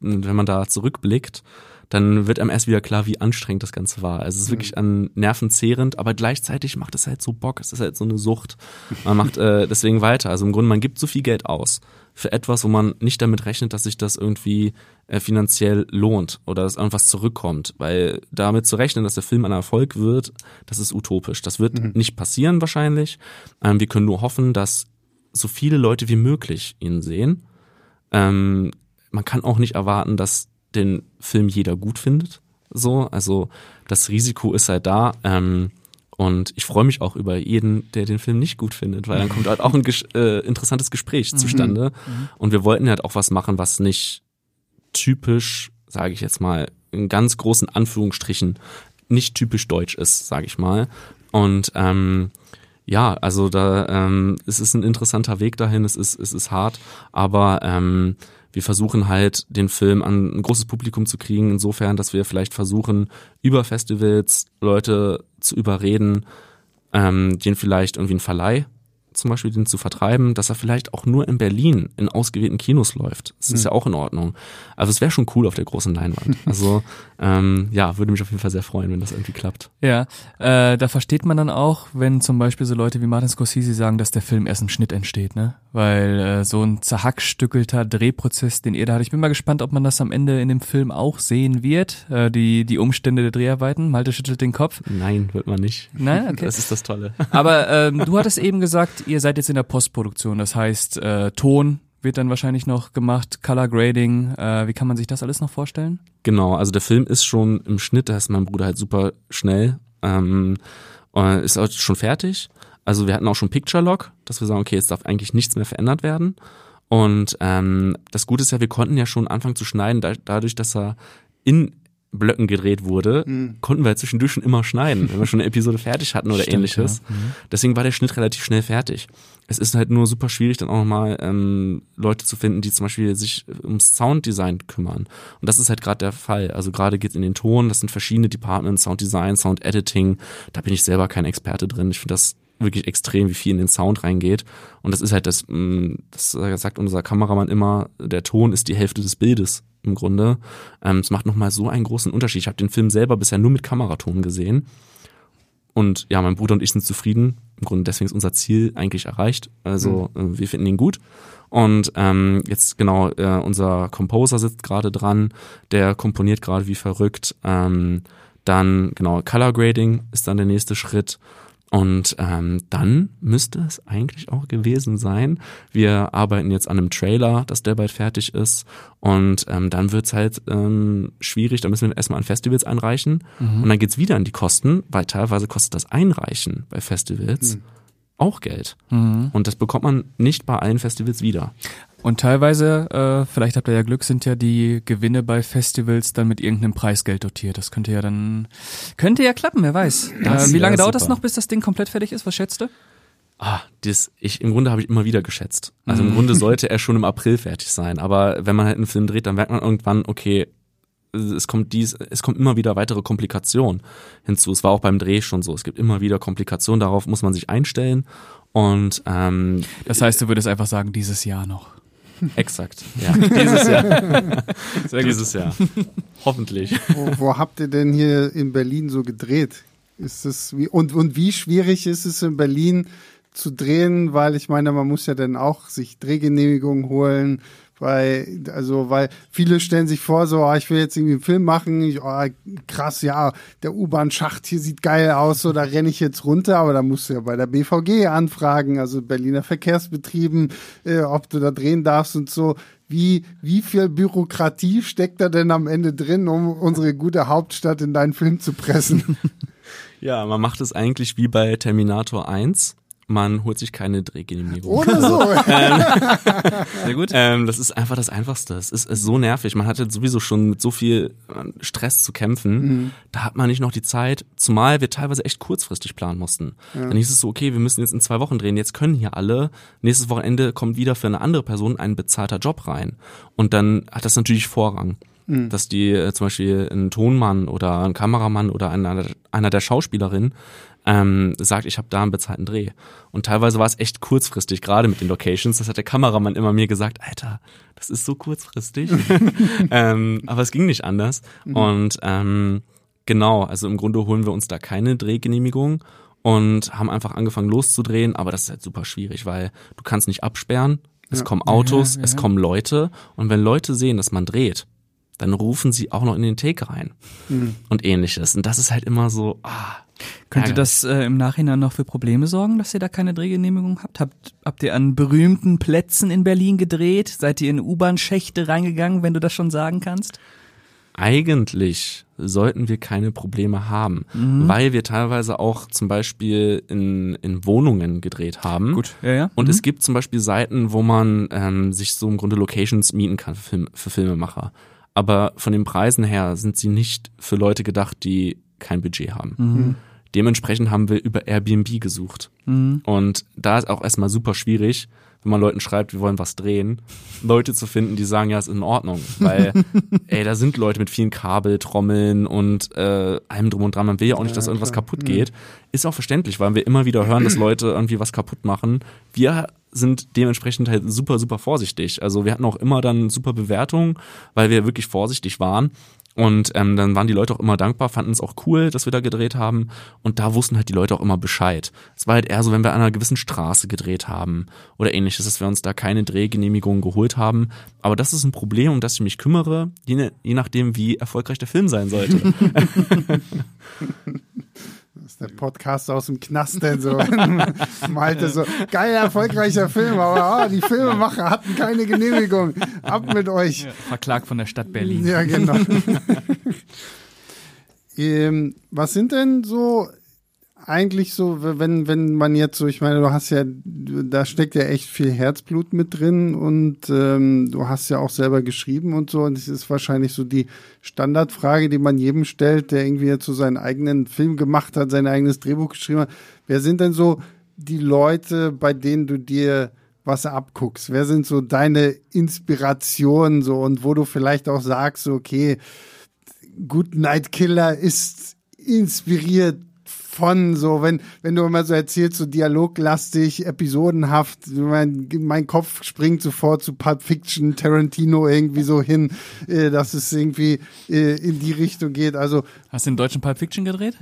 wenn man da zurückblickt, dann wird einem erst wieder klar, wie anstrengend das Ganze war. Also es ist wirklich an Nerven zehrend, aber gleichzeitig macht es halt so Bock. Es ist halt so eine Sucht. Man macht äh, deswegen weiter. Also im Grunde, man gibt so viel Geld aus für etwas, wo man nicht damit rechnet, dass sich das irgendwie äh, finanziell lohnt oder dass irgendwas zurückkommt. Weil damit zu rechnen, dass der Film ein Erfolg wird, das ist utopisch. Das wird Mhm. nicht passieren wahrscheinlich. Ähm, wir können nur hoffen, dass so viele Leute wie möglich ihn sehen. Ähm, man kann auch nicht erwarten, dass den Film jeder gut findet. So, also das Risiko ist halt da. Ähm, und ich freue mich auch über jeden, der den Film nicht gut findet, weil dann kommt halt auch ein ges äh, interessantes Gespräch zustande. Und wir wollten halt auch was machen, was nicht typisch, sage ich jetzt mal, in ganz großen Anführungsstrichen, nicht typisch deutsch ist, sage ich mal. Und ähm, ja, also da ähm, es ist ein interessanter Weg dahin, es ist, es ist hart, aber ähm, wir versuchen halt den Film an ein großes Publikum zu kriegen, insofern, dass wir vielleicht versuchen, über Festivals Leute zu überreden, ähm, den vielleicht irgendwie einen Verleih zum Beispiel den zu vertreiben, dass er vielleicht auch nur in Berlin in ausgewählten Kinos läuft. Das ist ja auch in Ordnung. Also es wäre schon cool auf der großen Leinwand. Also ähm, ja, würde mich auf jeden Fall sehr freuen, wenn das irgendwie klappt. Ja, äh, da versteht man dann auch, wenn zum Beispiel so Leute wie Martin Scorsese sagen, dass der Film erst im Schnitt entsteht, ne? Weil äh, so ein zerhackstückelter Drehprozess, den ihr da hattet, ich bin mal gespannt, ob man das am Ende in dem Film auch sehen wird, äh, die, die Umstände der Dreharbeiten. Malte schüttelt den Kopf. Nein, wird man nicht. Nein, okay. Das ist das Tolle. Aber ähm, du hattest eben gesagt, ihr seid jetzt in der Postproduktion, das heißt äh, Ton wird dann wahrscheinlich noch gemacht, Color Grading, äh, wie kann man sich das alles noch vorstellen? Genau, also der Film ist schon im Schnitt, da ist mein Bruder halt super schnell, ähm, äh, ist auch schon fertig. Also wir hatten auch schon Picture Lock, dass wir sagen, okay, jetzt darf eigentlich nichts mehr verändert werden. Und ähm, das Gute ist ja, wir konnten ja schon anfangen zu schneiden, da, dadurch, dass er in Blöcken gedreht wurde, konnten wir zwischendurch schon immer schneiden, wenn wir schon eine Episode fertig hatten oder Stimmt, ähnliches. Deswegen war der Schnitt relativ schnell fertig. Es ist halt nur super schwierig, dann auch nochmal ähm, Leute zu finden, die zum Beispiel sich ums Sounddesign kümmern. Und das ist halt gerade der Fall. Also gerade geht's in den Ton, das sind verschiedene Departments, Sounddesign, Soundediting. Da bin ich selber kein Experte drin. Ich finde das wirklich extrem, wie viel in den Sound reingeht. Und das ist halt das, mh, das sagt unser Kameramann immer, der Ton ist die Hälfte des Bildes im Grunde. Ähm, es macht nochmal so einen großen Unterschied. Ich habe den Film selber bisher nur mit Kameraton gesehen. Und ja, mein Bruder und ich sind zufrieden. Im Grunde deswegen ist unser Ziel eigentlich erreicht. Also äh, wir finden ihn gut. Und ähm, jetzt genau, äh, unser Composer sitzt gerade dran, der komponiert gerade wie verrückt. Ähm, dann genau, Color Grading ist dann der nächste Schritt. Und ähm, dann müsste es eigentlich auch gewesen sein. Wir arbeiten jetzt an einem Trailer, dass der bald fertig ist. Und ähm, dann wird's halt ähm, schwierig. Da müssen wir erstmal an Festivals einreichen. Und dann geht's wieder an die Kosten, weil teilweise kostet das Einreichen bei Festivals auch Geld. Und das bekommt man nicht bei allen Festivals wieder. Und teilweise, äh, vielleicht habt ihr ja Glück, sind ja die Gewinne bei Festivals dann mit irgendeinem Preisgeld dotiert. Das könnte ja dann, könnte ja klappen, wer weiß. Das Äh, wie lange dauert das super. noch, bis das Ding komplett fertig ist? Was schätzt du? Ah, das, ich, im Grunde habe ich immer wieder geschätzt. Also im Grunde sollte er schon im April fertig sein. Aber wenn man halt einen Film dreht, dann merkt man irgendwann, okay, es kommt dies, es kommt immer wieder weitere Komplikationen hinzu. Es war auch beim Dreh schon so. Es gibt immer wieder Komplikationen. Darauf muss man sich einstellen. Und ähm, Das heißt, du würdest einfach sagen, dieses Jahr noch. exakt, ja, dieses Jahr, dieses Jahr, hoffentlich. Wo, wo habt ihr denn hier in Berlin so gedreht? Ist es wie und und wie schwierig ist es in Berlin zu drehen, weil ich meine, man muss ja dann auch sich Drehgenehmigung holen, weil also weil viele stellen sich vor so, ah, ich will jetzt irgendwie einen Film machen, ich, ah, krass, ja, der U-Bahn-Schacht hier sieht geil aus, so da renne ich jetzt runter, aber da musst du ja bei der BVG anfragen, also Berliner Verkehrsbetrieben, äh, ob du da drehen darfst und so. Wie, wie viel Bürokratie steckt da denn am Ende drin, um unsere gute Hauptstadt in deinen Film zu pressen? Ja, man macht es eigentlich wie bei Terminator 1. Man holt sich keine Drehgenehmigung. Oder so. Sehr gut. Ähm, das ist einfach das Einfachste. Es ist, ist so nervig. Man hatte sowieso schon mit so viel äh, Stress zu kämpfen. Da hat man nicht noch die Zeit, zumal wir teilweise echt kurzfristig planen mussten. Dann hieß es so, okay, wir müssen jetzt in zwei Wochen drehen. Jetzt können hier alle. Nächstes Wochenende kommt wieder für eine andere Person ein bezahlter Job rein. Und dann hat das natürlich Vorrang. Mhm. Dass die äh, zum Beispiel ein Tonmann oder ein Kameramann oder einer, einer der Schauspielerinnen ähm, sagt, ich habe da einen bezahlten Dreh. Und teilweise war es echt kurzfristig, gerade mit den Locations. Das hat der Kameramann immer mir gesagt, Alter, das ist so kurzfristig. ähm, aber es ging nicht anders. Mhm. Und ähm, genau, also im Grunde holen wir uns da keine Drehgenehmigung und haben einfach angefangen loszudrehen, aber das ist halt super schwierig, weil du kannst nicht absperren, es ja. kommen Autos, ja, ja, es kommen Leute und wenn Leute sehen, dass man dreht, dann rufen sie auch noch in den Take rein mhm. und ähnliches. Und das ist halt immer so, ah, könnte Ärger. das äh, im Nachhinein noch für Probleme sorgen, dass ihr da keine Drehgenehmigung habt? habt? Habt ihr an berühmten Plätzen in Berlin gedreht? Seid ihr in U-Bahn-Schächte reingegangen, wenn du das schon sagen kannst? Eigentlich sollten wir keine Probleme haben, mhm. weil wir teilweise auch zum Beispiel in, in Wohnungen gedreht haben. Gut, ja, ja. Und mhm. es gibt zum Beispiel Seiten, wo man ähm, sich so im Grunde Locations mieten kann für, Film, für Filmemacher. Aber von den Preisen her sind sie nicht für Leute gedacht, die kein Budget haben. Mhm. Dementsprechend haben wir über Airbnb gesucht. Mhm. Und da ist auch erstmal super schwierig, wenn man Leuten schreibt, wir wollen was drehen, Leute zu finden, die sagen, ja, ist in Ordnung. Weil, ey, da sind Leute mit vielen Kabeltrommeln und äh, allem drum und dran. Man will ja auch nicht, dass irgendwas kaputt geht. Ist auch verständlich, weil wir immer wieder hören, dass Leute irgendwie was kaputt machen. Wir sind dementsprechend halt super, super vorsichtig. Also wir hatten auch immer dann super Bewertungen, weil wir wirklich vorsichtig waren. Und ähm, dann waren die Leute auch immer dankbar, fanden es auch cool, dass wir da gedreht haben. Und da wussten halt die Leute auch immer Bescheid. Es war halt eher so, wenn wir an einer gewissen Straße gedreht haben oder ähnliches, dass wir uns da keine Drehgenehmigungen geholt haben. Aber das ist ein Problem, um das ich mich kümmere, je, je nachdem, wie erfolgreich der Film sein sollte. Ist der Podcast aus dem Knast, denn so. Malte so, geil, erfolgreicher Film, aber oh, die Filmemacher hatten keine Genehmigung. Ab mit euch. Verklagt von der Stadt Berlin. Ja, genau. ähm, was sind denn so eigentlich so, wenn, wenn man jetzt so, ich meine, du hast ja, da steckt ja echt viel Herzblut mit drin und ähm, du hast ja auch selber geschrieben und so. Und es ist wahrscheinlich so die Standardfrage, die man jedem stellt, der irgendwie jetzt so seinen eigenen Film gemacht hat, sein eigenes Drehbuch geschrieben hat. Wer sind denn so die Leute, bei denen du dir was abguckst? Wer sind so deine Inspirationen so und wo du vielleicht auch sagst, so, okay, Good Night Killer ist inspiriert von so, wenn, wenn du immer so erzählst, so dialoglastig, episodenhaft, mein, mein Kopf springt sofort zu Pulp Fiction, Tarantino irgendwie so hin, äh, dass es irgendwie äh, in die Richtung geht. Also Hast du den deutschen Pulp Fiction gedreht?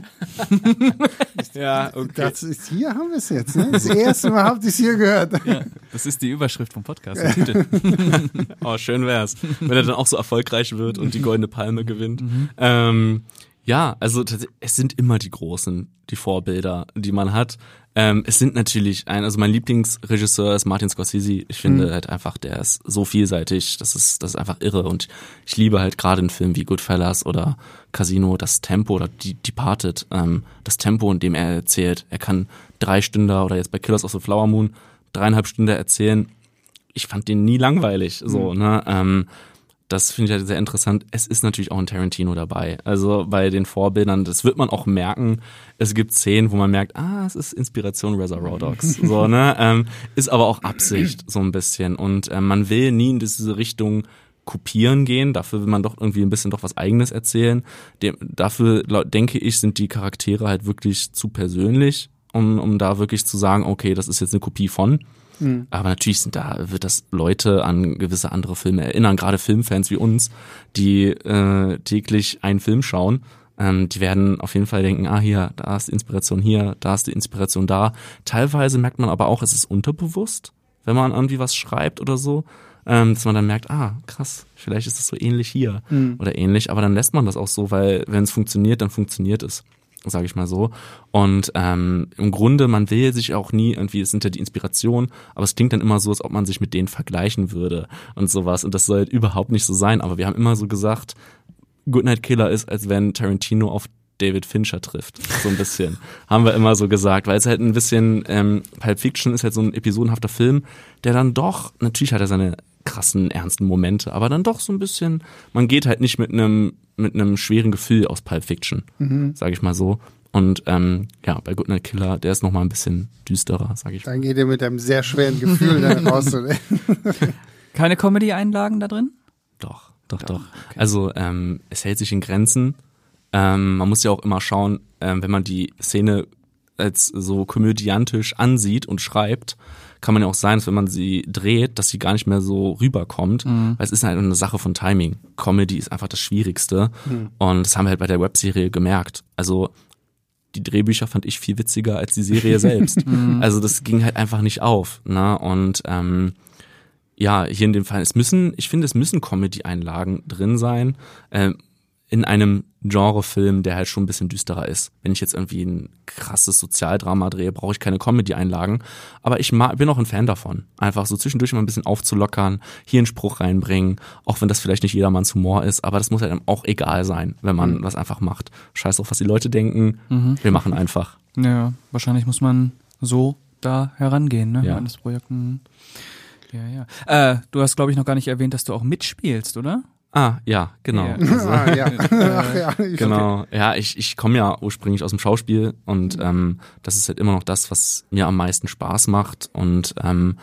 ja, okay. Das ist, hier haben wir es jetzt, ne? Das erste Mal habt ihr es hier gehört. Ja, das ist die Überschrift vom Podcast. oh, schön wär's. Wenn er dann auch so erfolgreich wird und die Goldene Palme gewinnt. Mhm. Ähm, ja, also es sind immer die großen, die Vorbilder, die man hat. Ähm, es sind natürlich ein, also mein Lieblingsregisseur ist Martin Scorsese. Ich finde mhm. halt einfach, der ist so vielseitig, das ist, das ist einfach irre. Und ich liebe halt gerade einen Film wie Goodfellas oder Casino, das Tempo oder die Departed, ähm, das Tempo, in dem er erzählt. Er kann drei Stunden oder jetzt bei Killers of the Flower Moon dreieinhalb Stunden erzählen. Ich fand den nie langweilig, so, mhm. ne? Ähm, das finde ich halt sehr interessant. Es ist natürlich auch ein Tarantino dabei. Also bei den Vorbildern, das wird man auch merken. Es gibt Szenen, wo man merkt, ah, es ist Inspiration Reservoir Dogs. so, ne? Ähm, ist aber auch Absicht, so ein bisschen. Und äh, man will nie in diese Richtung kopieren gehen. Dafür will man doch irgendwie ein bisschen doch was Eigenes erzählen. Dem, dafür, denke ich, sind die Charaktere halt wirklich zu persönlich, um, um da wirklich zu sagen, okay, das ist jetzt eine Kopie von. Mhm. Aber natürlich sind da, wird das Leute an gewisse andere Filme erinnern, gerade Filmfans wie uns, die äh, täglich einen Film schauen. Ähm, die werden auf jeden Fall denken, ah hier, da ist die Inspiration hier, da ist die Inspiration da. Teilweise merkt man aber auch, es ist unterbewusst, wenn man irgendwie was schreibt oder so. Ähm, dass man dann merkt, ah, krass, vielleicht ist es so ähnlich hier mhm. oder ähnlich, aber dann lässt man das auch so, weil wenn es funktioniert, dann funktioniert es sage ich mal so. Und ähm, im Grunde, man will sich auch nie irgendwie, es sind ja die Inspirationen, aber es klingt dann immer so, als ob man sich mit denen vergleichen würde und sowas. Und das soll halt überhaupt nicht so sein. Aber wir haben immer so gesagt, Goodnight Killer ist, als wenn Tarantino auf David Fincher trifft. So ein bisschen. haben wir immer so gesagt, weil es halt ein bisschen, ähm, Pulp Fiction ist halt so ein episodenhafter Film, der dann doch, natürlich hat er seine krassen, ernsten Momente, aber dann doch so ein bisschen, man geht halt nicht mit einem mit einem schweren Gefühl aus Pulp Fiction, mhm. sage ich mal so. Und ähm, ja, bei Goodnight Killer, der ist noch mal ein bisschen düsterer, sage ich. Dann geht ihr mit einem sehr schweren Gefühl dann raus. Keine Comedy-Einlagen da drin? Doch. doch, doch. Also ähm, es hält sich in Grenzen. Ähm, man muss ja auch immer schauen, ähm, wenn man die Szene als so komödiantisch ansieht und schreibt, kann man ja auch sein, dass wenn man sie dreht, dass sie gar nicht mehr so rüberkommt, weil es ist halt eine Sache von Timing. Comedy ist einfach das Schwierigste und das haben wir halt bei der Webserie gemerkt. Also die Drehbücher fand ich viel witziger als die Serie selbst. also das ging halt einfach nicht auf. Ne? Und ähm, ja, hier in dem Fall, es müssen, ich finde, es müssen Comedy-Einlagen drin sein. Ähm, in einem Genrefilm, der halt schon ein bisschen düsterer ist. Wenn ich jetzt irgendwie ein krasses Sozialdrama drehe, brauche ich keine Comedy-Einlagen. Aber ich bin auch ein Fan davon. Einfach so zwischendurch mal ein bisschen aufzulockern, hier einen Spruch reinbringen, auch wenn das vielleicht nicht jedermanns Humor ist, aber das muss halt auch egal sein, wenn man mhm. was einfach macht. Scheiß auf, was die Leute denken. Mhm. Wir machen einfach. Ja, wahrscheinlich muss man so da herangehen, ne? Ja. An das Projekt. Mhm. Ja, ja. Äh, du hast, glaube ich, noch gar nicht erwähnt, dass du auch mitspielst, oder? Ah, ja, genau. Ja. Also, ah, ja. Ach, ja, genau. Okay. Ja, ich, ich komme ja ursprünglich aus dem Schauspiel und ähm, das ist halt immer noch das, was mir am meisten Spaß macht. Und ähm,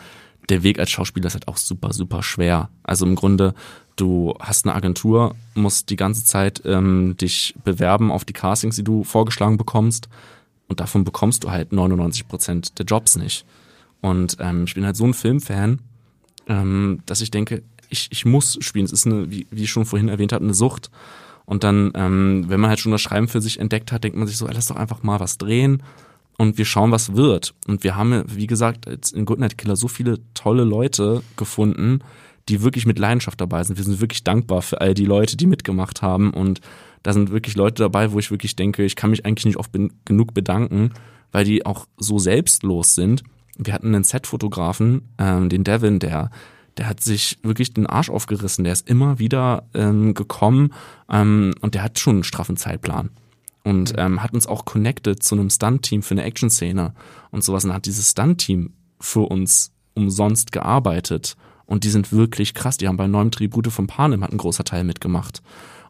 der Weg als Schauspieler ist halt auch super, super schwer. Also im Grunde, du hast eine Agentur, musst die ganze Zeit ähm, dich bewerben auf die Castings, die du vorgeschlagen bekommst. Und davon bekommst du halt 99 Prozent der Jobs nicht. Und ähm, ich bin halt so ein Filmfan, ähm, dass ich denke, ich, ich muss spielen. Es ist eine, wie, wie ich schon vorhin erwähnt habe, eine Sucht. Und dann, ähm, wenn man halt schon das Schreiben für sich entdeckt hat, denkt man sich so, lass doch einfach mal was drehen und wir schauen, was wird. Und wir haben, wie gesagt, in Goodnight Killer so viele tolle Leute gefunden, die wirklich mit Leidenschaft dabei sind. Wir sind wirklich dankbar für all die Leute, die mitgemacht haben. Und da sind wirklich Leute dabei, wo ich wirklich denke, ich kann mich eigentlich nicht oft genug bedanken, weil die auch so selbstlos sind. Wir hatten einen Set-Fotografen, ähm, den Devin, der der hat sich wirklich den Arsch aufgerissen. Der ist immer wieder ähm, gekommen ähm, und der hat schon einen straffen Zeitplan. Und ähm, hat uns auch connected zu einem Stunt-Team für eine Action-Szene und sowas. Und hat dieses Stunt-Team für uns umsonst gearbeitet. Und die sind wirklich krass. Die haben bei neuem Tribute von Panem hat ein großer Teil mitgemacht.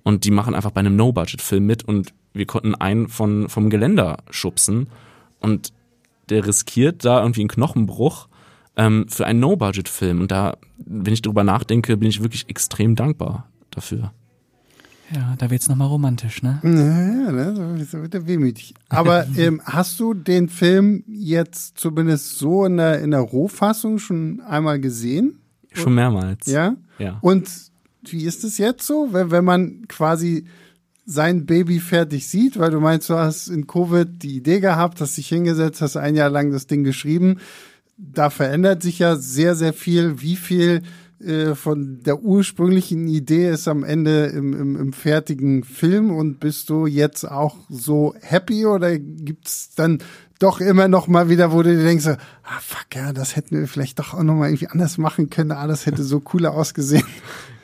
Und die machen einfach bei einem No-Budget-Film mit und wir konnten einen von, vom Geländer schubsen. Und der riskiert da irgendwie einen Knochenbruch ähm, für einen No-Budget-Film. Und da, wenn ich darüber nachdenke, bin ich wirklich extrem dankbar dafür. Ja, da wird's nochmal romantisch, ne? Ja, ne? so wird er wehmütig. Aber ähm, hast du den Film jetzt zumindest so in der, in der Rohfassung schon einmal gesehen? Schon mehrmals. Ja? Ja. Und wie ist es jetzt so, wenn, wenn man quasi sein Baby fertig sieht, weil du meinst, du hast in Covid die Idee gehabt, hast dich hingesetzt, hast ein Jahr lang das Ding geschrieben da verändert sich ja sehr, sehr viel, wie viel äh, von der ursprünglichen Idee ist am Ende im, im, im fertigen Film und bist du jetzt auch so happy oder gibt's dann doch immer noch mal wieder, wo du dir denkst, ah fuck, ja, das hätten wir vielleicht doch auch noch mal irgendwie anders machen können, alles hätte so cooler ausgesehen.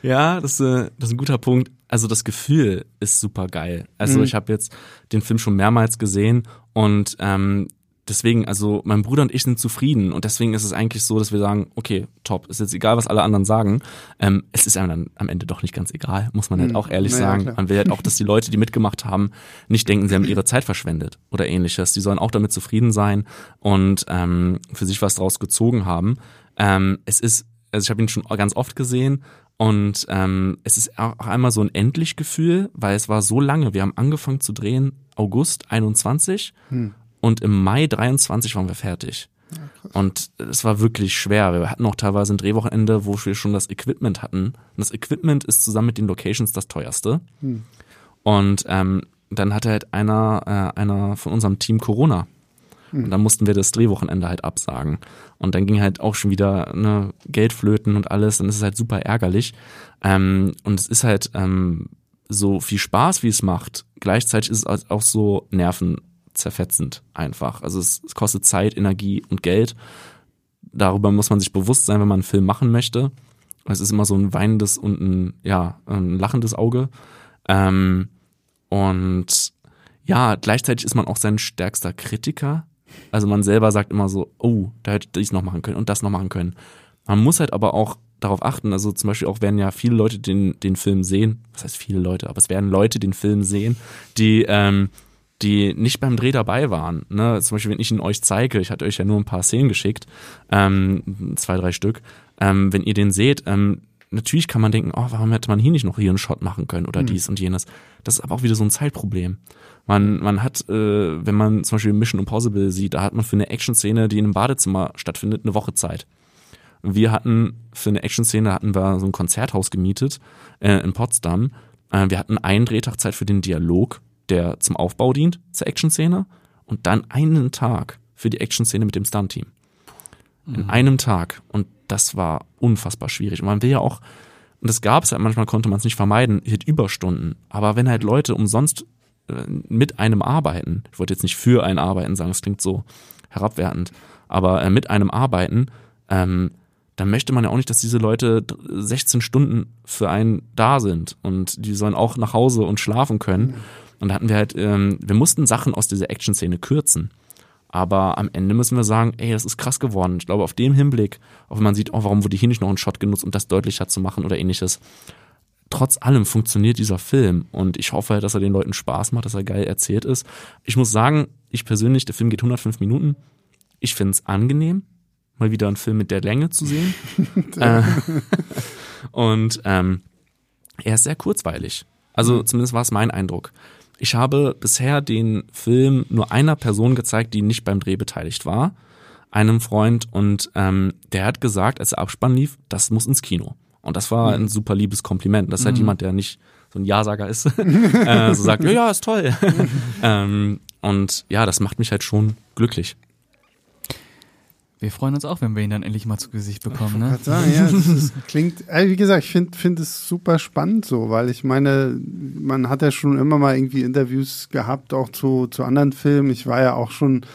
Ja, das, äh, das ist ein guter Punkt. Also das Gefühl ist super geil. Also mhm. ich habe jetzt den Film schon mehrmals gesehen und ähm, deswegen, also mein Bruder und ich sind zufrieden und deswegen ist es eigentlich so, dass wir sagen, okay, top, ist jetzt egal, was alle anderen sagen. Ähm, es ist einem dann am Ende doch nicht ganz egal, muss man halt mhm. auch ehrlich naja, sagen. Klar. Man will halt auch, dass die Leute, die mitgemacht haben, nicht denken, sie haben ihre Zeit verschwendet oder ähnliches. Die sollen auch damit zufrieden sein und ähm, für sich was draus gezogen haben. Ähm, es ist, also ich habe ihn schon ganz oft gesehen und ähm, es ist auch einmal so ein Endlich-Gefühl, weil es war so lange. Wir haben angefangen zu drehen August 21 hm und im Mai 23 waren wir fertig. Und es war wirklich schwer. Wir hatten auch teilweise ein Drehwochenende, wo wir schon das Equipment hatten. Und das Equipment ist zusammen mit den Locations das teuerste. Hm. Und ähm, dann hatte halt einer, äh, einer von unserem Team Corona. Hm. Und dann mussten wir das Drehwochenende halt absagen. Und dann ging halt auch schon wieder ne, Geldflöten und alles. Und es ist halt super ärgerlich. Ähm, und es ist halt ähm, so viel Spaß, wie es macht. Gleichzeitig ist es auch so Nerven zerfetzend einfach. Also es, es kostet Zeit, Energie und Geld. Darüber muss man sich bewusst sein, wenn man einen Film machen möchte. Es ist immer so ein weinendes und ein, ja, ein lachendes Auge. Ähm, und ja, gleichzeitig ist man auch sein stärkster Kritiker. Also man selber sagt immer so, oh, da hätte ich dies noch machen können und das noch machen können. Man muss halt aber auch darauf achten, also zum Beispiel auch werden ja viele Leute den, den Film sehen, was heißt viele Leute, aber es werden Leute den Film sehen, die ähm, die nicht beim Dreh dabei waren. Ne? Zum Beispiel, wenn ich ihn euch zeige, ich hatte euch ja nur ein paar Szenen geschickt, ähm, zwei, drei Stück, ähm, wenn ihr den seht, ähm, natürlich kann man denken, oh, warum hätte man hier nicht noch hier einen Shot machen können oder Mhm. dies und jenes. Das ist aber auch wieder so ein Zeitproblem. Man, man hat, äh, wenn man zum Beispiel Mission Impossible sieht, da hat man für eine Action-Szene, die in einem Badezimmer stattfindet, eine Woche Zeit. Wir hatten für eine Action-Szene hatten wir so ein Konzerthaus gemietet äh, in Potsdam. Äh, wir hatten einen Drehtag Zeit für den Dialog, der zum Aufbau dient zur Action-Szene und dann einen Tag für die Action-Szene mit dem Stunt-Team. In einem Tag. Und das war unfassbar schwierig. Und man will ja auch, und das gab es halt, manchmal konnte man es nicht vermeiden, halt Überstunden. Aber wenn halt Leute umsonst äh, mit einem arbeiten, ich wollte jetzt nicht für einen arbeiten sagen, das klingt so herabwertend, aber äh, mit einem arbeiten, ähm, dann möchte man ja auch nicht, dass diese Leute d- 16 Stunden für einen da sind und die sollen auch nach Hause und schlafen können. Und da hatten wir halt, ähm, wir mussten Sachen aus dieser Action-Szene kürzen. Aber am Ende müssen wir sagen, ey, das ist krass geworden. Ich glaube, auf dem Hinblick, auch wenn man sieht, oh, warum wurde hier nicht noch ein Shot genutzt, um das deutlicher zu machen oder ähnliches. Trotz allem funktioniert dieser Film und ich hoffe, dass er den Leuten Spaß macht, dass er geil erzählt ist. Ich muss sagen, ich persönlich, der Film geht 105 Minuten. Ich finde es angenehm, mal wieder einen Film mit der Länge zu sehen. äh, und ähm, er ist sehr kurzweilig. Also zumindest war es mein Eindruck. Ich habe bisher den Film nur einer Person gezeigt, die nicht beim Dreh beteiligt war, einem Freund, und ähm, der hat gesagt, als der Abspann lief, das muss ins Kino. Und das war ein super liebes Kompliment. Das ist halt jemand, der nicht so ein Ja-Sager ist, äh, so sagt, ja, ja, ist toll. ähm, und ja, das macht mich halt schon glücklich. Wir freuen uns auch, wenn wir ihn dann endlich mal zu Gesicht bekommen. Ne? Sagen, ja, das ist, klingt, äh, wie gesagt, ich finde find es super spannend so, weil ich meine, man hat ja schon immer mal irgendwie Interviews gehabt, auch zu, zu anderen Filmen. Ich war ja auch schon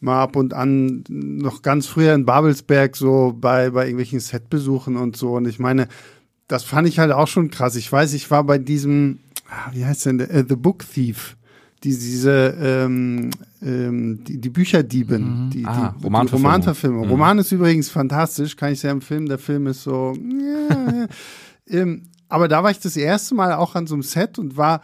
mal ab und an noch ganz früher in Babelsberg so bei, bei irgendwelchen Setbesuchen und so. Und ich meine, das fand ich halt auch schon krass. Ich weiß, ich war bei diesem, ah, wie heißt denn, der, äh, The Book Thief. Die, diese ähm, ähm, die, die Bücherdieben, die, Ah, die, Romanverfilmung. die Romanverfilmung. Mhm. Roman ist übrigens fantastisch, kann ich sehr empfehlen. Der Film ist so, ja, ähm, aber da war ich das erste Mal auch an so einem Set und war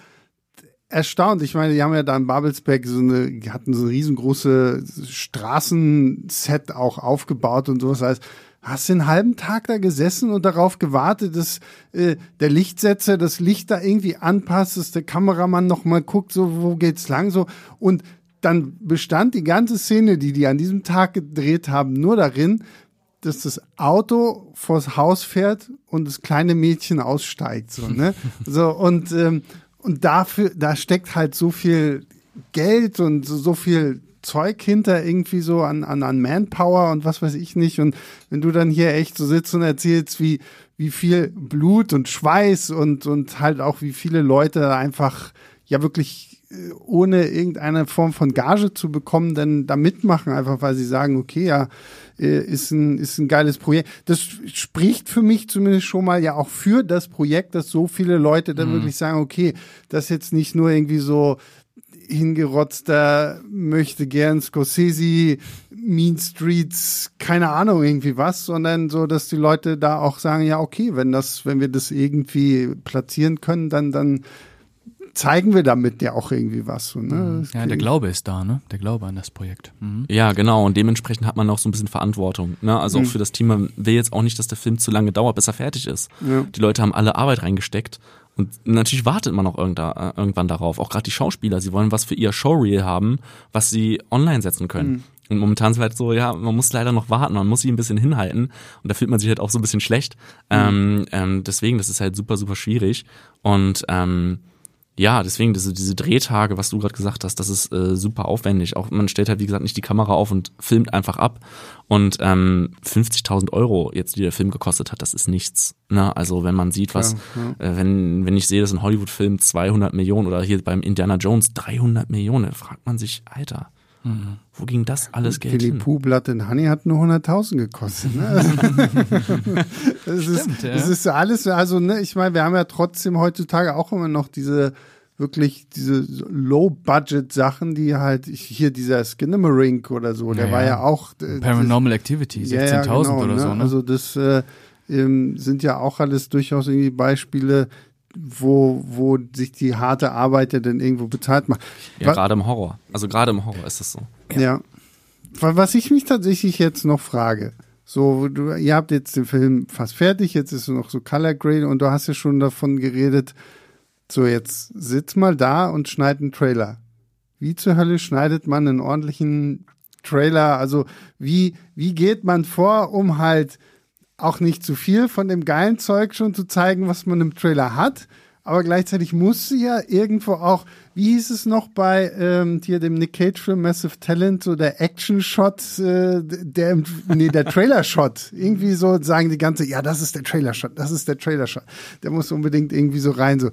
erstaunt. Ich meine, die haben ja da in Babelsberg so eine, die hatten so eine riesengroße Straßenset auch aufgebaut und sowas. Das heißt, hast du einen halben Tag da gesessen und darauf gewartet, dass äh, der Lichtsetzer das Licht da irgendwie anpasst, dass der Kameramann noch mal guckt, so wo geht's lang, so und dann bestand die ganze Szene, die die an diesem Tag gedreht haben, nur darin, dass das Auto vors Haus fährt und das kleine Mädchen aussteigt, so, ne? So, und, ähm, und dafür, da steckt halt so viel Geld und so, so viel Zeug hinter irgendwie so an, an, an Manpower und was weiß ich nicht. Und wenn du dann hier echt so sitzt und erzählst, wie, wie viel Blut und Schweiß und, und halt auch wie viele Leute einfach ja wirklich äh, ohne irgendeine Form von Gage zu bekommen, dann da mitmachen, einfach weil sie sagen, okay, ja, äh, ist ein, ist ein geiles Projekt. Das spricht für mich zumindest schon mal ja auch für das Projekt, dass so viele Leute dann wirklich sagen, okay, das jetzt nicht nur irgendwie so hingerotzter möchte gern Scorsese, Mean Streets, keine Ahnung irgendwie was, sondern so, dass die Leute da auch sagen, ja okay, wenn das, wenn wir das irgendwie platzieren können, dann dann zeigen wir damit ja auch irgendwie was. So, ne? Das Ja, der Glaube ist da, ne? Der Glaube an das Projekt. Mhm. Ja, genau. Und dementsprechend hat man auch so ein bisschen Verantwortung. Ne? Also auch für das Team. Man will jetzt auch nicht, dass der Film zu lange dauert, bis er fertig ist. Ja. Die Leute haben alle Arbeit reingesteckt. Und natürlich wartet man auch äh, irgendwann darauf. Auch gerade die Schauspieler. Sie wollen was für ihr Showreel haben, was sie online setzen können. Und momentan ist halt so, ja, man muss leider noch warten, man muss sie ein bisschen hinhalten. Und da fühlt man sich halt auch so ein bisschen schlecht. Ähm, ähm, deswegen, das ist halt super, super schwierig. Und ähm, ja, deswegen diese, diese Drehtage, was du gerade gesagt hast, das ist äh, super aufwendig. Auch man stellt halt, wie gesagt, nicht die Kamera auf und filmt einfach ab. Und ähm, 50.000 Euro jetzt, die der Film gekostet hat, das ist nichts. Ne? Also wenn man sieht, was, äh, wenn, wenn ich sehe, dass ein Hollywood-Film 200 Millionen oder hier beim Indiana Jones 300 Millionen, fragt man sich, Alter, wo ging das alles Geld Philipp hin? Puh, Blood and Honey hat nur 100.000 gekostet. Ne? das, ist, Stimmt, ja. das ist alles, also ne, ich meine, wir haben ja trotzdem heutzutage auch immer noch diese wirklich diese Low-Budget-Sachen, die halt hier dieser Skinamarink oder so, der Ja, war ja. auch äh, Paranormal Activity, 16.000 ja, genau, oder so, ne? Also das äh, ähm, sind ja auch alles durchaus irgendwie Beispiele, wo, wo sich die harte Arbeit ja dann irgendwo bezahlt macht. Ja, gerade im Horror. Also gerade im Horror ist das so. Ja. Wa- Was ich mich tatsächlich jetzt noch frage, So, du, ihr habt jetzt den Film fast fertig, jetzt ist noch so Color Grade und du hast ja schon davon geredet, so jetzt sitz mal da und schneid einen Trailer. Wie zur Hölle schneidet man einen ordentlichen Trailer? Also wie, wie geht man vor, um halt auch nicht zu viel von dem geilen Zeug schon zu zeigen, was man im Trailer hat, aber gleichzeitig muss sie ja irgendwo auch, wie hieß es noch bei ähm, hier dem Nick Cage Film Massive Talent, so der Action Shot, äh, der nee der Trailer Shot, irgendwie so sagen die ganze, ja das ist der Trailer Shot, das ist der Trailer Shot, der muss unbedingt irgendwie so rein so.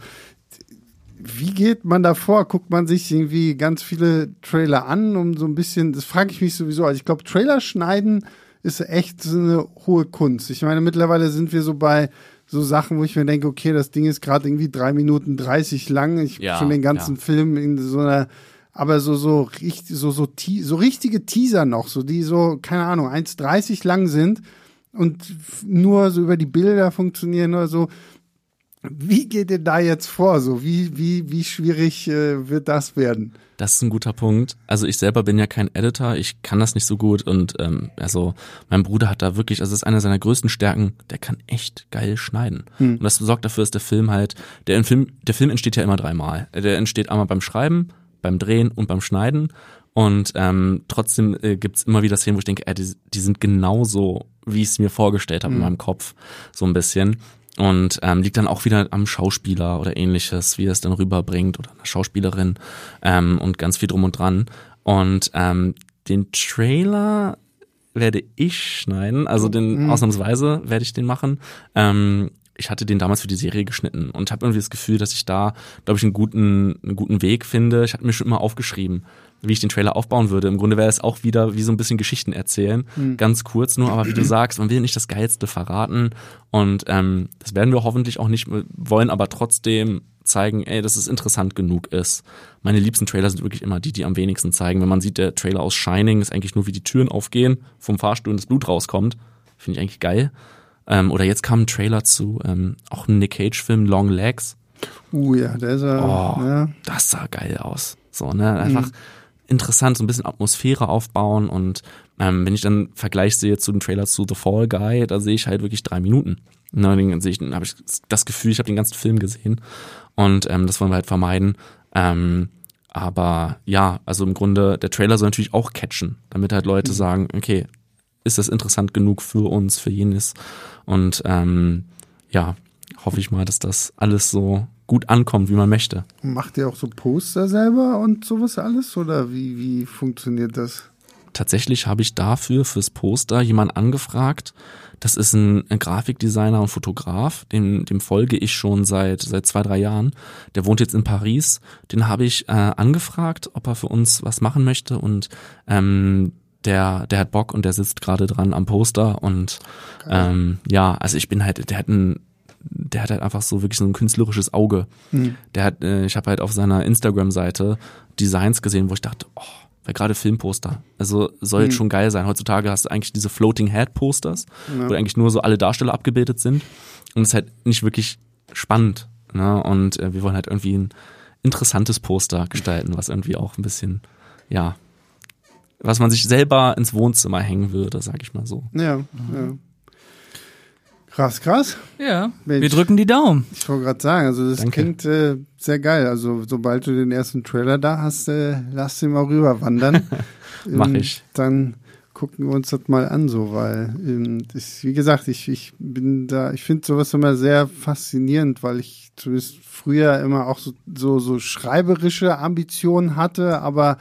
Wie geht man da vor? Guckt man sich irgendwie ganz viele Trailer an, um so ein bisschen, das frage ich mich sowieso. Also ich glaube, Trailer schneiden ist echt so eine hohe Kunst. Ich meine, mittlerweile sind wir so bei so Sachen, wo ich mir denke, okay, das Ding ist gerade irgendwie drei Minuten dreißig lang. Ich Ja, schon den ganzen ja. Film in so einer, aber so so richtig so so so richtige Teaser noch, so die so keine Ahnung 1,30 lang sind und nur so über die Bilder funktionieren oder so. Wie geht ihr da jetzt vor? So wie wie wie schwierig äh, wird das werden? Das ist ein guter Punkt. Also ich selber bin ja kein Editor, ich kann das nicht so gut und ähm, also mein Bruder hat da wirklich, also das ist einer seiner größten Stärken, der kann echt geil schneiden. Und das sorgt dafür, dass der Film halt, der Film, der Film entsteht ja immer dreimal. Der entsteht einmal beim Schreiben, beim Drehen und beim Schneiden. Und ähm, trotzdem äh, gibt's immer wieder Szenen, wo ich denke, äh, die, die sind genauso, wie ich es mir vorgestellt habe in meinem Kopf, so ein bisschen. Und ähm, liegt dann auch wieder am Schauspieler oder ähnliches, wie er es dann rüberbringt oder einer Schauspielerin ähm, und ganz viel drum und dran. Und ähm, den Trailer werde ich schneiden, also den ausnahmsweise werde ich den machen. Ähm, ich hatte den damals für die Serie geschnitten und habe irgendwie das Gefühl, dass ich da, glaube ich, einen guten, einen guten Weg finde. Ich hatte mir schon immer aufgeschrieben, wie ich den Trailer aufbauen würde. Im Grunde wäre es auch wieder wie so ein bisschen Geschichten erzählen, ganz kurz nur, aber wie du sagst, man will nicht das Geilste verraten und ähm, das werden wir hoffentlich auch nicht, wollen aber trotzdem zeigen, ey, dass es interessant genug ist. Meine liebsten Trailer sind wirklich immer die, die am wenigsten zeigen. Wenn man sieht, der Trailer aus Shining ist eigentlich nur, wie die Türen aufgehen, vom Fahrstuhl und das Blut rauskommt. Finde ich eigentlich geil. Ähm, oder jetzt kam ein Trailer zu, ähm, auch ein Nick Cage-Film, Long Legs. Uh ja, der ist ja, Oh, ja. das sah geil aus. So, ne, einfach interessant, so ein bisschen Atmosphäre aufbauen und ähm, wenn ich dann Vergleich sehe zu dem Trailer zu The Fall Guy, da sehe ich halt wirklich drei Minuten. Ne, dann sehe ich, dann habe ich das Gefühl, ich habe den ganzen Film gesehen und ähm, das wollen wir halt vermeiden. Ähm, aber ja, also im Grunde, der Trailer soll natürlich auch catchen, damit halt Leute sagen, okay, ist das interessant genug für uns, für jenes. Und ähm, ja, hoffe ich mal, dass das alles so gut ankommt, wie man möchte. Macht ihr auch so Poster selber und sowas alles? Oder wie, wie funktioniert das? Tatsächlich habe ich dafür fürs Poster jemanden angefragt. Das ist ein, ein Grafikdesigner und Fotograf, dem, dem folge ich schon seit seit zwei drei Jahren. Der wohnt jetzt in Paris. Den habe ich äh, angefragt, ob er für uns was machen möchte und ähm, der der hat Bock und der sitzt gerade dran am Poster und ähm, ja, also ich bin halt, der hat ein der hat halt einfach so wirklich so ein künstlerisches Auge. Der hat, äh, ich habe halt auf seiner Instagram-Seite Designs gesehen, wo ich dachte, oh, weil gerade Filmposter. Also soll jetzt schon geil sein. Heutzutage hast du eigentlich diese Floating Head Posters, wo eigentlich nur so alle Darsteller abgebildet sind. Und es ist halt nicht wirklich spannend. Ne? Und äh, wir wollen halt irgendwie ein interessantes Poster gestalten, was irgendwie auch ein bisschen, ja, was man sich selber ins Wohnzimmer hängen würde, sag ich mal so. Ja, ja. Krass, krass. Ja, Mensch. wir drücken die Daumen. Ich wollte gerade sagen, also das Danke. klingt äh, sehr geil. Also sobald du den ersten Trailer da hast, äh, lass den mal rüberwandern. Mach Ähm, ich. Dann gucken wir uns das mal an, so, weil ähm, das, wie gesagt, ich, ich bin da, ich finde sowas immer sehr faszinierend, weil ich zumindest früher immer auch so, so, so schreiberische Ambitionen hatte, aber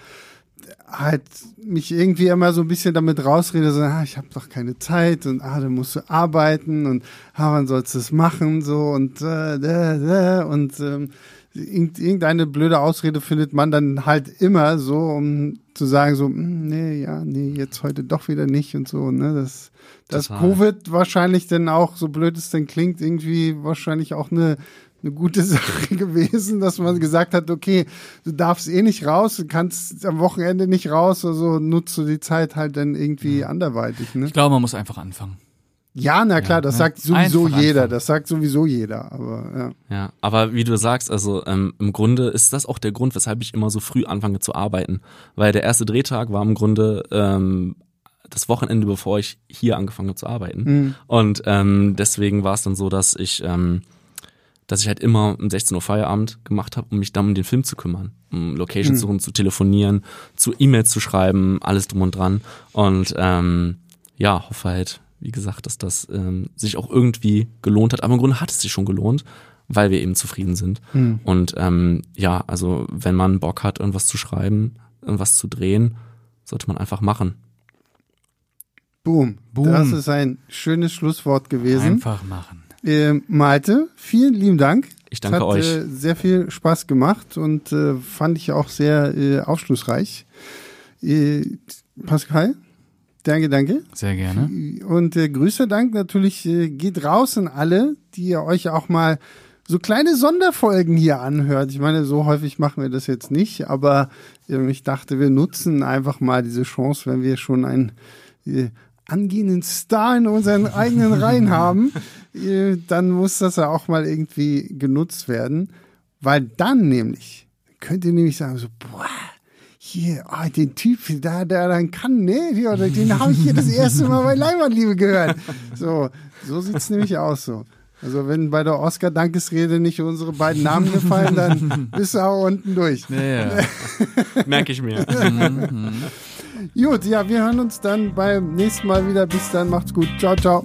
halt mich irgendwie immer so ein bisschen damit rausrede, so, ah, ich habe doch keine Zeit und ah, dann musst du arbeiten und ah, wann sollst du es machen so und äh, da, da, und ähm, irgend- irgendeine blöde Ausrede findet man dann halt immer so, um zu sagen so, hm, nee, ja, nee, jetzt heute doch wieder nicht und so, ne, das das Total. Covid wahrscheinlich dann auch, so blöd es denn klingt, irgendwie wahrscheinlich auch eine eine gute Sache gewesen, dass man gesagt hat, okay, du darfst eh nicht raus, du kannst am Wochenende nicht raus, also nutzt du die Zeit halt dann irgendwie anderweitig, ne? Ich glaube, man muss einfach anfangen. Ja, na klar, das ne? sagt sowieso Einfach jeder, anfangen. das sagt sowieso jeder, aber ja. Ja, aber wie du sagst, also ähm, im Grunde ist das auch der Grund, weshalb ich immer so früh anfange zu arbeiten. Weil der erste Drehtag war im Grunde ähm, das Wochenende, bevor ich hier angefangen habe zu arbeiten. Mhm. Und ähm, deswegen war es dann so, dass ich, ähm, dass ich halt immer um 16 Uhr Feierabend gemacht habe, um mich dann um den Film zu kümmern, um Locations mhm. zu telefonieren, zu E-Mails zu schreiben, alles drum und dran. Und ähm, ja, hoffe halt, wie gesagt, dass das ähm, sich auch irgendwie gelohnt hat. Aber im Grunde hat es sich schon gelohnt, weil wir eben zufrieden sind. Mhm. Und ähm, ja, also wenn man Bock hat, irgendwas zu schreiben, irgendwas zu drehen, sollte man einfach machen. Boom. Boom. Das ist ein schönes Schlusswort gewesen. Einfach machen. Äh, Malte, vielen lieben Dank. Ich danke hat, euch. Äh, sehr viel Spaß gemacht und äh, fand ich auch sehr äh, aufschlussreich. Äh, Pascal, danke, danke. Sehr gerne. Und äh, Grüße, Dank natürlich geht raus an alle, die ihr euch auch mal so kleine Sonderfolgen hier anhört. Ich meine, so häufig machen wir das jetzt nicht, aber äh, ich dachte, wir nutzen einfach mal diese Chance, wenn wir schon ein äh, angehenden Star in unseren eigenen Reihen haben, dann muss das ja auch mal irgendwie genutzt werden, weil dann nämlich könnt ihr nämlich sagen so, boah, hier, oh, den Typ, da, der dann kann, ne, den habe ich hier das erste Mal bei Leimanliebe gehört. So, so sieht's nämlich aus so. Also wenn bei der Oscar-Dankesrede nicht unsere beiden Namen gefallen, dann bist du auch unten durch. Ja, ja. Merke ich mir. Gut, ja, wir hören uns dann beim nächsten Mal wieder. Bis dann, macht's gut. Ciao, ciao.